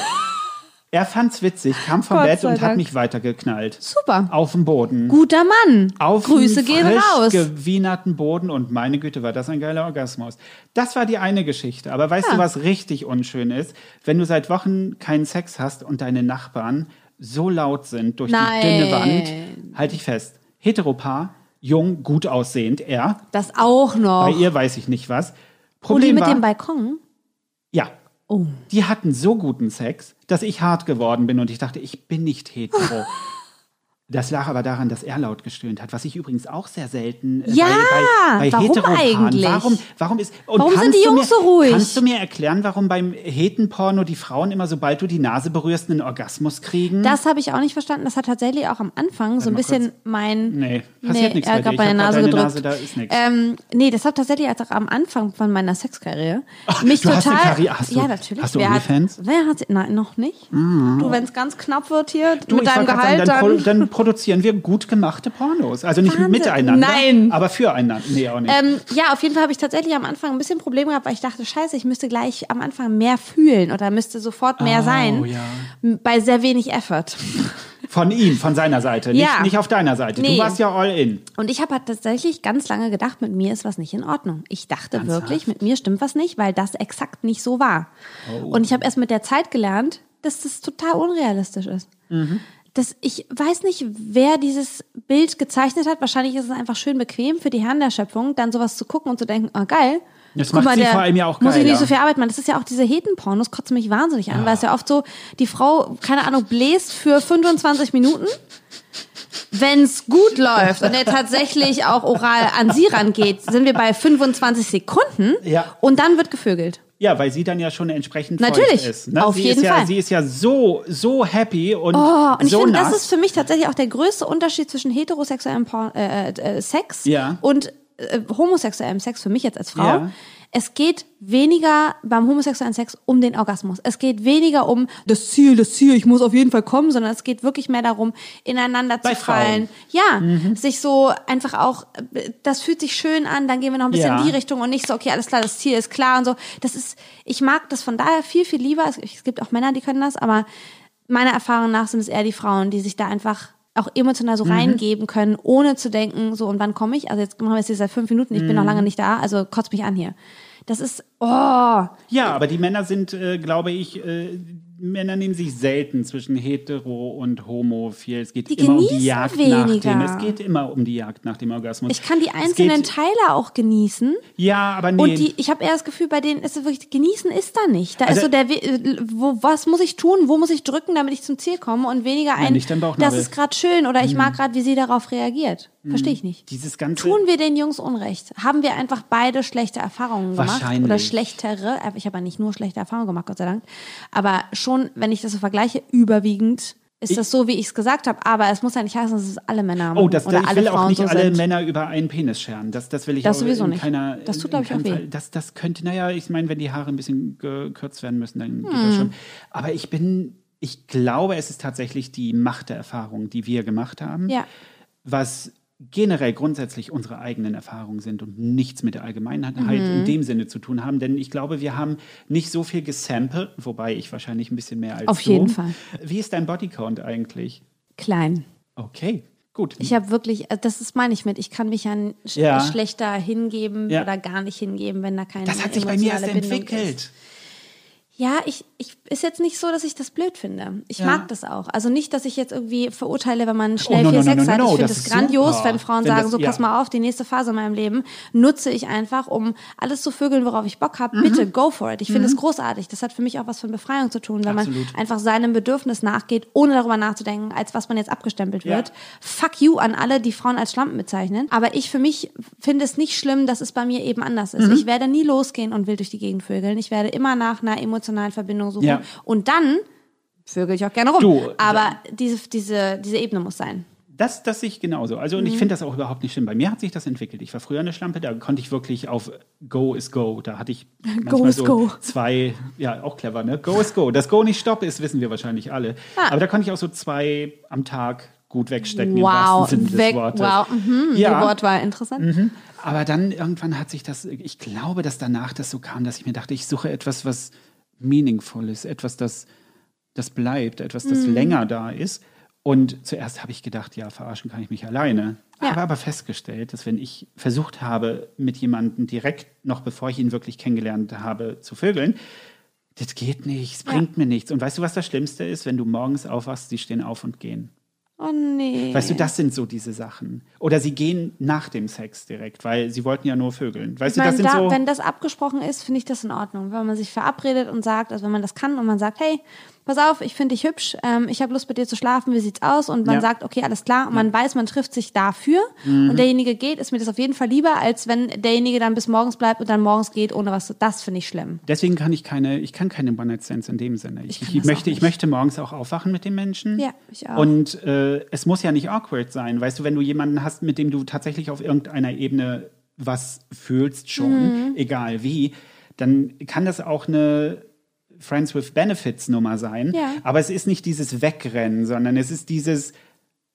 Er fand's witzig, kam vom Gott Bett und hat mich weitergeknallt. Super. Auf dem Boden. Guter Mann. Auf Grüße gehen raus. gewienerten Boden und meine Güte, war das ein geiler Orgasmus. Das war die eine Geschichte. Aber weißt Ja. du, was richtig unschön ist? Wenn du seit Wochen keinen Sex hast und deine Nachbarn so laut sind durch Nein. die dünne Wand, halte ich fest. Heteropaar, jung, gut aussehend, er. Das auch noch. Bei ihr weiß ich nicht was. Und die Problem mit war, dem Balkon? ja, Oh. die hatten so guten Sex, dass ich hart geworden bin und ich dachte, ich bin nicht hetero. Das lag aber daran, dass er laut gestöhnt hat, was ich übrigens auch sehr selten äh, Ja, bei, bei, bei warum eigentlich? Warum, warum ist Warum sind die Jungs mir, so ruhig? Kannst du mir erklären, warum beim Hetenporno die Frauen immer, sobald du die Nase berührst, einen Orgasmus kriegen? Das habe ich auch nicht verstanden. Das hat tatsächlich auch am Anfang so ein bisschen mein. Nee, passiert nichts er bei hat dir. Ich hab grad Nase gedrückt. Nase, da ist nichts. Ähm, nee, das hat tatsächlich auch am Anfang von meiner Sexkarriere mich du hast total. eine Karriere- hast du- ja, natürlich. hast du wer hat, OnlyFans? wer hat, nein, noch nicht. Du, wenn es ganz knapp wird hier Du, mit deinem Gehalt, dann, dann. Produzieren wir gut gemachte Pornos. Also nicht Wahnsinn. miteinander, Nein. aber füreinander. Nee, auch nicht. Ähm, ja, auf jeden Fall habe ich tatsächlich am Anfang ein bisschen Probleme gehabt, weil ich dachte, scheiße, ich müsste gleich am Anfang mehr fühlen oder müsste sofort mehr Oh, sein. ja. Bei sehr wenig Effort. Von ihm, von seiner Seite, nicht, Ja. nicht auf deiner Seite. Nee. Du warst ja all in. Und ich habe halt tatsächlich ganz lange gedacht, mit mir ist was nicht in Ordnung. Ich dachte Ernsthaft? wirklich, mit mir stimmt was nicht, weil das exakt nicht so war. Oh. Und ich habe erst mit der Zeit gelernt, dass das total unrealistisch ist. Mhm. Das, ich weiß nicht, wer dieses Bild gezeichnet hat. Wahrscheinlich ist es einfach schön bequem für die Herren der Schöpfung, dann sowas zu gucken und zu denken, ah geil. Das macht sie vor allem ja auch Muss ich nicht so viel Arbeit machen. Das ist ja auch diese Hetenpornos, kotzen mich wahnsinnig an, weil es ja oft so, die Frau, keine Ahnung, bläst für 25 Minuten wenn es gut läuft und er tatsächlich auch oral an sie rangeht, sind wir bei 25 Sekunden Ja. und dann wird gevögelt. Ja, weil sie dann ja schon entsprechend Natürlich, ist. Ne? auf sie jeden ist ja, Fall. Sie ist ja so, so happy und Oh, und ich so finde, nass. das ist für mich tatsächlich auch der größte Unterschied zwischen heterosexuellem Porn, äh, äh, Sex Ja. und äh, homosexuellem Sex für mich jetzt als Frau. Ja. Es geht weniger beim homosexuellen Sex um den Orgasmus. Es geht weniger um das Ziel, das Ziel, ich muss auf jeden Fall kommen, sondern es geht wirklich mehr darum, ineinander Bei zu fallen. Ja, sich so einfach auch, das fühlt sich schön an, dann gehen wir noch ein bisschen Ja. in die Richtung und nicht so, okay, alles klar, das Ziel ist klar und so. Das ist, ich mag das von daher viel, viel lieber. Es, es gibt auch Männer, die können das, aber meiner Erfahrung nach sind es eher die Frauen, die sich da einfach auch emotional so reingeben können, ohne zu denken, so und wann komme ich? Also jetzt machen wir es hier seit fünf Minuten, ich bin noch lange nicht da, also kotzt mich an hier. Das ist, oh, Ja, aber die Männer sind, äh, glaube ich, äh, Männer nehmen sich selten zwischen hetero und homo viel. Es geht Die immer um die Jagd nach weniger. dem. Es geht immer um die Jagd nach dem Orgasmus. ich kann die einzelnen Teile auch genießen. Ja, aber nee. Und die, ich habe eher das Gefühl, bei denen ist es wirklich, genießen ist da nicht. Da Also- ist so der, äh, wo, was muss ich tun, wo muss ich drücken, damit ich zum Ziel komme und weniger ein, Bauchnabel. das ist gerade schön oder ich mag gerade, wie sie darauf reagiert. Verstehe ich nicht. dieses ganze Tun wir den Jungs Unrecht? Haben wir einfach beide schlechte Erfahrungen gemacht? Wahrscheinlich. Oder schlechtere? Ich habe ja nicht nur schlechte Erfahrungen gemacht, Gott sei Dank. Aber schon, wenn ich das so vergleiche, überwiegend ist das so, wie ich es gesagt habe. Aber es muss ja nicht heißen, dass es alle Männer Oh, das, oder ich alle will auch Frauen nicht so alle sind. Männer über einen Penis scheren. Das, das will ich Das auch sowieso nicht. keiner. Das tut, in glaub ich, auch weh. Fall. Das, das könnte, naja, ich meine, wenn die Haare ein bisschen gekürzt werden müssen, dann geht Hm. das schon. Aber ich bin, ich glaube, es ist tatsächlich die Macht der Erfahrung, die wir gemacht haben. Ja. Was generell grundsätzlich unsere eigenen Erfahrungen sind und nichts mit der Allgemeinheit Mhm. in dem Sinne zu tun haben. Denn ich glaube, wir haben nicht so viel gesampelt, wobei ich wahrscheinlich ein bisschen mehr als Auf du. jeden Fall. Wie ist dein Bodycount eigentlich? Klein. Okay, gut. Ich habe wirklich, äh, das ist meine ich mit, ich kann mich ja sch Ja. schlechter hingeben Ja. oder gar nicht hingeben, wenn da keine das hat sich bei mir erst Bindung entwickelt. Ist. Ja, ich, ich ist jetzt nicht so, dass ich das blöd finde. Ich Ja. mag das auch. Also nicht, dass ich jetzt irgendwie verurteile, wenn man schnell no, viel no, Sex no, hat. ich finde es grandios, super. wenn Frauen Wenn sagen, das- so pass ja. mal auf, die nächste Phase in meinem Leben nutze ich einfach, um alles zu vögeln, worauf ich Bock Mhm. habe. Bitte, go for it. Ich finde es großartig. Das hat für mich auch was von Befreiung zu tun, wenn man Absolut. einfach seinem Bedürfnis nachgeht, ohne darüber nachzudenken, als was man jetzt abgestempelt Ja. wird. Fuck you an alle, die Frauen als Schlampen bezeichnen. Aber ich für mich finde es nicht schlimm, dass es bei mir eben anders ist. Mhm. Ich werde nie losgehen und wild durch die Gegend vögeln. Ich werde immer nach einer emotionalen Verbindung suchen. Ja. Und dann vögel ich auch gerne rum. Du, Aber diese, diese, diese Ebene muss sein. Das, das sehe ich genauso. Also, Mhm. und ich finde das auch überhaupt nicht schlimm. Bei mir hat sich das entwickelt. Ich war früher eine Schlampe, da konnte ich wirklich auf Go is Go. Da hatte ich manchmal is so go. zwei, ja, auch clever, ne? Go is Go. Das Go nicht Stopp ist, wissen wir wahrscheinlich alle. Ah. Aber da konnte ich auch so zwei am Tag gut wegstecken im Wow, wahrsten Sinne des weg, Wortes. wow, mhm, Ja. die Wortwahl interessant. Aber dann irgendwann hat sich das, ich glaube, dass danach das so kam, dass ich mir dachte, ich suche etwas, was meaningful ist, etwas, das, das bleibt, etwas, das Mhm. länger da ist. Und zuerst habe ich gedacht, ja, verarschen kann ich mich alleine. Ja. Habe aber festgestellt, dass wenn ich versucht habe, mit jemandem direkt, noch bevor ich ihn wirklich kennengelernt habe, zu vögeln, das geht nicht, es bringt mir nichts. Und weißt du, was das Schlimmste ist? Wenn du morgens aufwachst, sie stehen auf und gehen. Oh nee. Weißt du, das sind so diese Sachen. Oder sie gehen nach dem Sex direkt, weil sie wollten ja nur vögeln. Weißt Ich du, das sind da, so. wenn das abgesprochen ist, finde ich das in Ordnung. Wenn man sich verabredet und sagt, also wenn man das kann und man sagt, hey, pass auf, ich finde dich hübsch, ähm, ich habe Lust mit dir zu schlafen, wie sieht's aus? Und man Ja. sagt, okay, alles klar, und man weiß, man trifft sich dafür Mhm. und derjenige geht, ist mir das auf jeden Fall lieber, als wenn derjenige dann bis morgens bleibt und dann morgens geht, ohne was. Das finde ich schlimm. Deswegen kann ich keine, ich kann keine One-Night-Stands in dem Sinne. Ich, ich, das möchte, ich möchte morgens auch aufwachen mit dem Menschen. Ja, ich auch. Und äh, es muss ja nicht awkward sein. Weißt du, wenn du jemanden hast, mit dem du tatsächlich auf irgendeiner Ebene was fühlst schon, Mhm. egal wie, dann kann das auch eine Friends with Benefits Nummer sein. Ja. Aber es ist nicht dieses Wegrennen, sondern es ist dieses,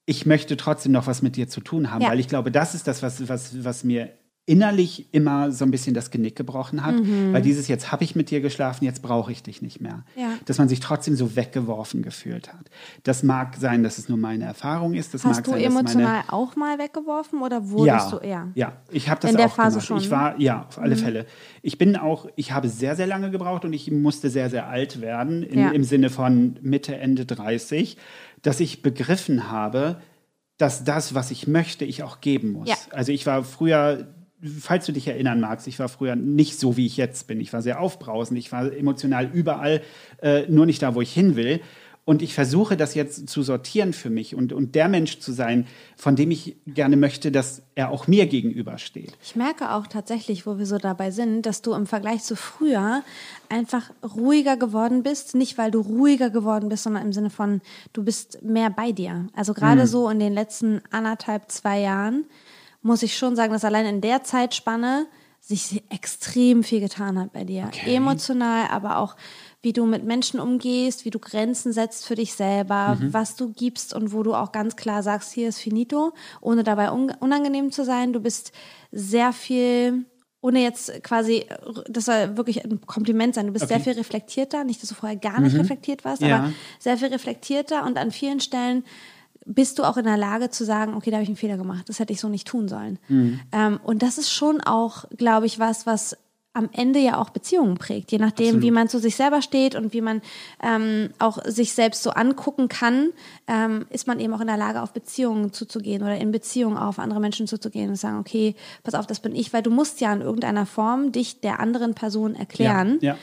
ich möchte trotzdem noch was mit dir zu tun haben, Ja. weil ich glaube, das ist das, was, was, was mir innerlich immer so ein bisschen das Genick gebrochen hat, Mhm. weil dieses jetzt habe ich mit dir geschlafen, jetzt brauche ich dich nicht mehr. Ja. Dass man sich trotzdem so weggeworfen gefühlt hat. Das mag sein, dass es nur meine Erfahrung ist. Das mag Hast du sein, emotional meine auch mal weggeworfen oder wurdest ja, du eher? ja, ich habe das In der auch Phase gemacht. schon, Ich ne? war ja auf alle Fälle. Ich bin auch, ich habe sehr sehr lange gebraucht und ich musste sehr sehr alt werden in, Ja. im Sinne von Mitte Ende 30, dass ich begriffen habe, dass das, was ich möchte, ich auch geben muss. Ja. Also ich war früher Falls du dich erinnern magst, ich war früher nicht so, wie ich jetzt bin. Ich war sehr aufbrausend, ich war emotional überall, äh, nur nicht da, wo ich hin will. Und ich versuche das jetzt zu sortieren für mich und, und der Mensch zu sein, von dem ich gerne möchte, dass er auch mir gegenübersteht. Ich merke auch tatsächlich, wo wir so dabei sind, dass du im Vergleich zu früher einfach ruhiger geworden bist. Nicht, weil du ruhiger geworden bist, sondern im Sinne von, du bist mehr bei dir. Also gerade so in den letzten anderthalb, zwei Jahren muss ich schon sagen, dass allein in der Zeitspanne sich extrem viel getan hat bei dir. Okay. Emotional, aber auch wie du mit Menschen umgehst, wie du Grenzen setzt für dich selber, was du gibst und wo du auch ganz klar sagst, hier ist finito, ohne dabei un unangenehm zu sein. Du bist sehr viel, ohne jetzt quasi, das soll wirklich ein Kompliment sein, du bist Okay. sehr viel reflektierter, nicht, dass du vorher gar nicht reflektiert warst, Ja. aber sehr viel reflektierter und an vielen Stellen bist du auch in der Lage zu sagen, okay, da habe ich einen Fehler gemacht, das hätte ich so nicht tun sollen. Mhm. Ähm, und das ist schon auch, glaube ich, was, was am Ende ja auch Beziehungen prägt, je nachdem, Absolut. wie man zu sich selber steht und wie man ähm, auch sich selbst so angucken kann, ähm, ist man eben auch in der Lage, auf Beziehungen zuzugehen oder in Beziehungen auf andere Menschen zuzugehen und sagen, okay, pass auf, das bin ich, weil du musst ja in irgendeiner Form dich der anderen Person erklären. Ja, ja.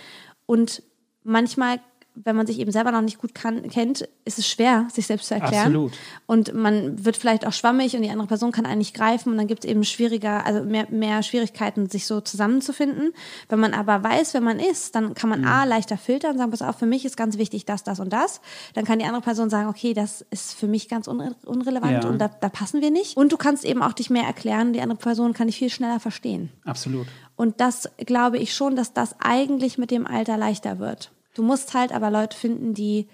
Und manchmal, wenn man sich eben selber noch nicht gut kann, kennt, ist es schwer, sich selbst zu erklären. Absolut. Und man wird vielleicht auch schwammig und die andere Person kann einen nicht greifen und dann gibt es eben schwieriger, also mehr, mehr Schwierigkeiten, sich so zusammenzufinden. Wenn man aber weiß, wer man ist, dann kann man A, leichter filtern und sagen, pass auf, für mich ist ganz wichtig das, das und das. Dann kann die andere Person sagen, okay, das ist für mich ganz unre unrelevant Ja. und da, da passen wir nicht. Und du kannst eben auch dich mehr erklären, die andere Person kann dich viel schneller verstehen. Absolut. Und das glaube ich schon, dass das eigentlich mit dem Alter leichter wird. Du musst halt aber Leute finden, die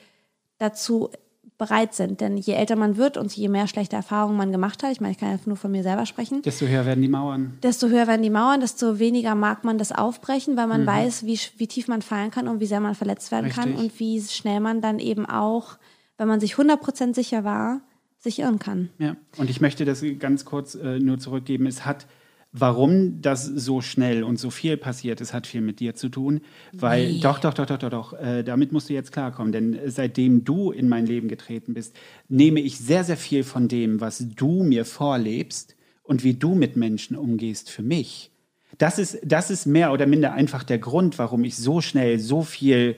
dazu bereit sind. Denn je älter man wird und je mehr schlechte Erfahrungen man gemacht hat, ich meine, ich kann ja nur von mir selber sprechen, Desto höher werden die Mauern. desto höher werden die Mauern, desto weniger mag man das aufbrechen, weil man Mhm. weiß, wie, wie tief man fallen kann und wie sehr man verletzt werden kann Richtig. und wie schnell man dann eben auch, wenn man sich 100% sicher war, sich irren kann. Ja, und ich möchte das ganz kurz äh, nur zurückgeben. Es hat Warum das so schnell und so viel passiert ist, hat viel mit dir zu tun. Weil, Nee. doch, doch, doch, doch, doch, doch, äh, damit musst du jetzt klarkommen. Denn äh, seitdem du in mein Leben getreten bist, nehme ich sehr, sehr viel von dem, was du mir vorlebst und wie du mit Menschen umgehst, für mich. Das ist, das ist mehr oder minder einfach der Grund, warum ich so schnell so viel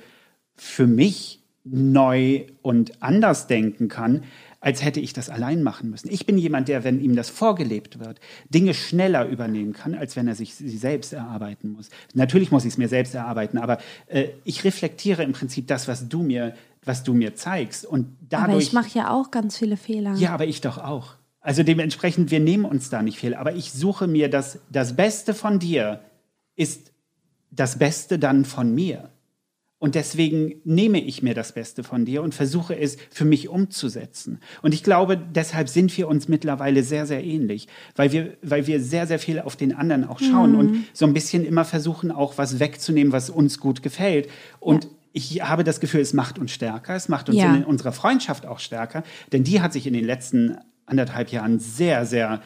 für mich neu und anders denken kann, als hätte ich das allein machen müssen. Ich bin jemand, der, wenn ihm das vorgelebt wird, Dinge schneller übernehmen kann, als wenn er sich sie selbst erarbeiten muss. Natürlich muss ich es mir selbst erarbeiten, aber äh, ich reflektiere im Prinzip das, was du mir, was du mir zeigst. Und dadurch. Aber ich mache ja auch ganz viele Fehler. Ja, aber ich doch auch. Also dementsprechend, wir nehmen uns da nicht viel. Aber ich suche mir das, das Beste von dir ist das Beste dann von mir. Und deswegen nehme ich mir das Beste von dir und versuche es für mich umzusetzen. Und ich glaube, deshalb sind wir uns mittlerweile sehr, sehr ähnlich, weil wir, weil wir sehr, sehr viel auf den anderen auch schauen und so ein bisschen immer versuchen, auch was wegzunehmen, was uns gut gefällt. Und ich habe das Gefühl, es macht uns stärker, es macht uns Ja. in unserer Freundschaft auch stärker, denn die hat sich in den letzten anderthalb Jahren sehr, sehr,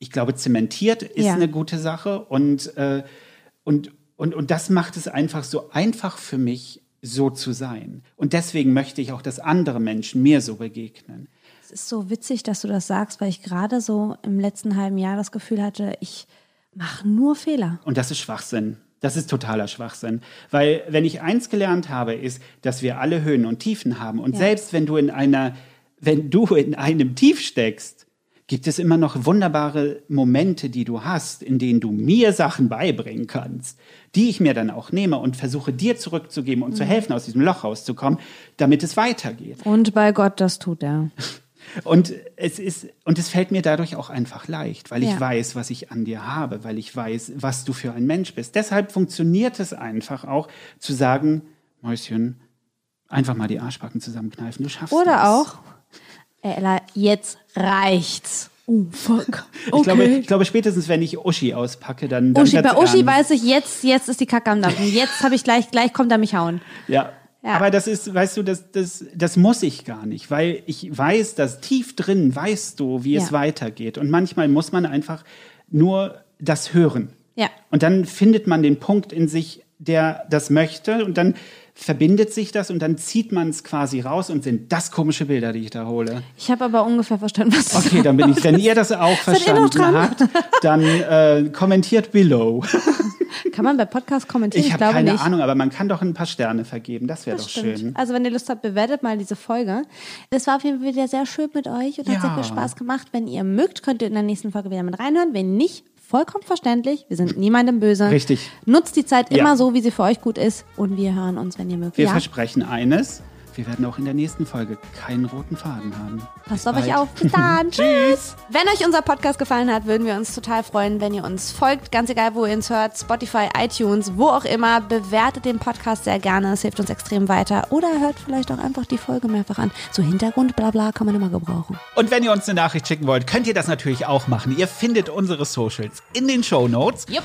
ich glaube, zementiert ist Ja. eine gute Sache und, äh, und, und, und das macht es einfach so einfach für mich, so zu sein. Und deswegen möchte ich auch, dass andere Menschen mir so begegnen. Es ist so witzig, dass du das sagst, weil ich gerade so im letzten halben Jahr das Gefühl hatte, ich mache nur Fehler. Und das ist Schwachsinn. Das ist totaler Schwachsinn. Weil wenn ich eins gelernt habe, ist, dass wir alle Höhen und Tiefen haben. Und Ja. selbst wenn du in einer, wenn du in einem Tief steckst, gibt es immer noch wunderbare Momente, die du hast, in denen du mir Sachen beibringen kannst, die ich mir dann auch nehme und versuche dir zurückzugeben und Mhm. zu helfen, aus diesem Loch rauszukommen, damit es weitergeht. Und bei Gott, das tut er. Und es ist, und es fällt mir dadurch auch einfach leicht, weil ich Ja. weiß, was ich an dir habe, weil ich weiß, was du für ein Mensch bist. Deshalb funktioniert es einfach auch zu sagen, Mäuschen, einfach mal die Arschbacken zusammenkneifen, du schaffst Oder das. auch, ey, Ella, jetzt reicht's. Oh, fuck. Okay. Ich glaube, ich glaube, spätestens wenn ich Uschi auspacke, dann, dann Uschi, bei Uschi weiß ich, jetzt, jetzt ist die Kacke am Dampfen. Jetzt habe ich gleich, gleich kommt er mich hauen. Ja. Ja. Aber das ist, weißt du, das, das, das muss ich gar nicht, weil ich weiß, dass tief drin weißt du, wie es Ja. weitergeht. Und manchmal muss man einfach nur das hören. Ja. Und dann findet man den Punkt in sich, der das möchte und dann verbindet sich das und dann zieht man es quasi raus und sind das komische Bilder, die ich da hole. Ich habe aber ungefähr verstanden, was du Okay, dann bin ich, wenn ihr das auch verstanden habt, dann äh, kommentiert below. Kann man bei Podcast kommentieren? Ich habe glaube keine nicht. Ahnung, aber man kann doch ein paar Sterne vergeben. Das wäre doch stimmt. schön. Also wenn ihr Lust habt, bewertet mal diese Folge. Es war auf jeden Fall wieder sehr schön mit euch und hat Ja. sehr viel Spaß gemacht. Wenn ihr mögt, könnt ihr in der nächsten Folge wieder mit reinhören. Wenn nicht, vollkommen verständlich. Wir sind niemandem böse. Richtig. Nutzt die Zeit Ja. immer so, wie sie für euch gut ist. Und wir hören uns, wenn ihr mögt. Wir ja. versprechen eines, wir werden auch in der nächsten Folge keinen roten Faden haben. Passt auf euch auf. Bis dann. Tschüss. Wenn euch unser Podcast gefallen hat, würden wir uns total freuen, wenn ihr uns folgt. Ganz egal, wo ihr uns hört. Spotify, iTunes, wo auch immer. Bewertet den Podcast sehr gerne. Es hilft uns extrem weiter. Oder hört vielleicht auch einfach die Folge mehrfach an. So Hintergrund, bla bla, kann man immer gebrauchen. Und wenn ihr uns eine Nachricht schicken wollt, könnt ihr das natürlich auch machen. Ihr findet unsere Socials in den Show Notes. Jupp.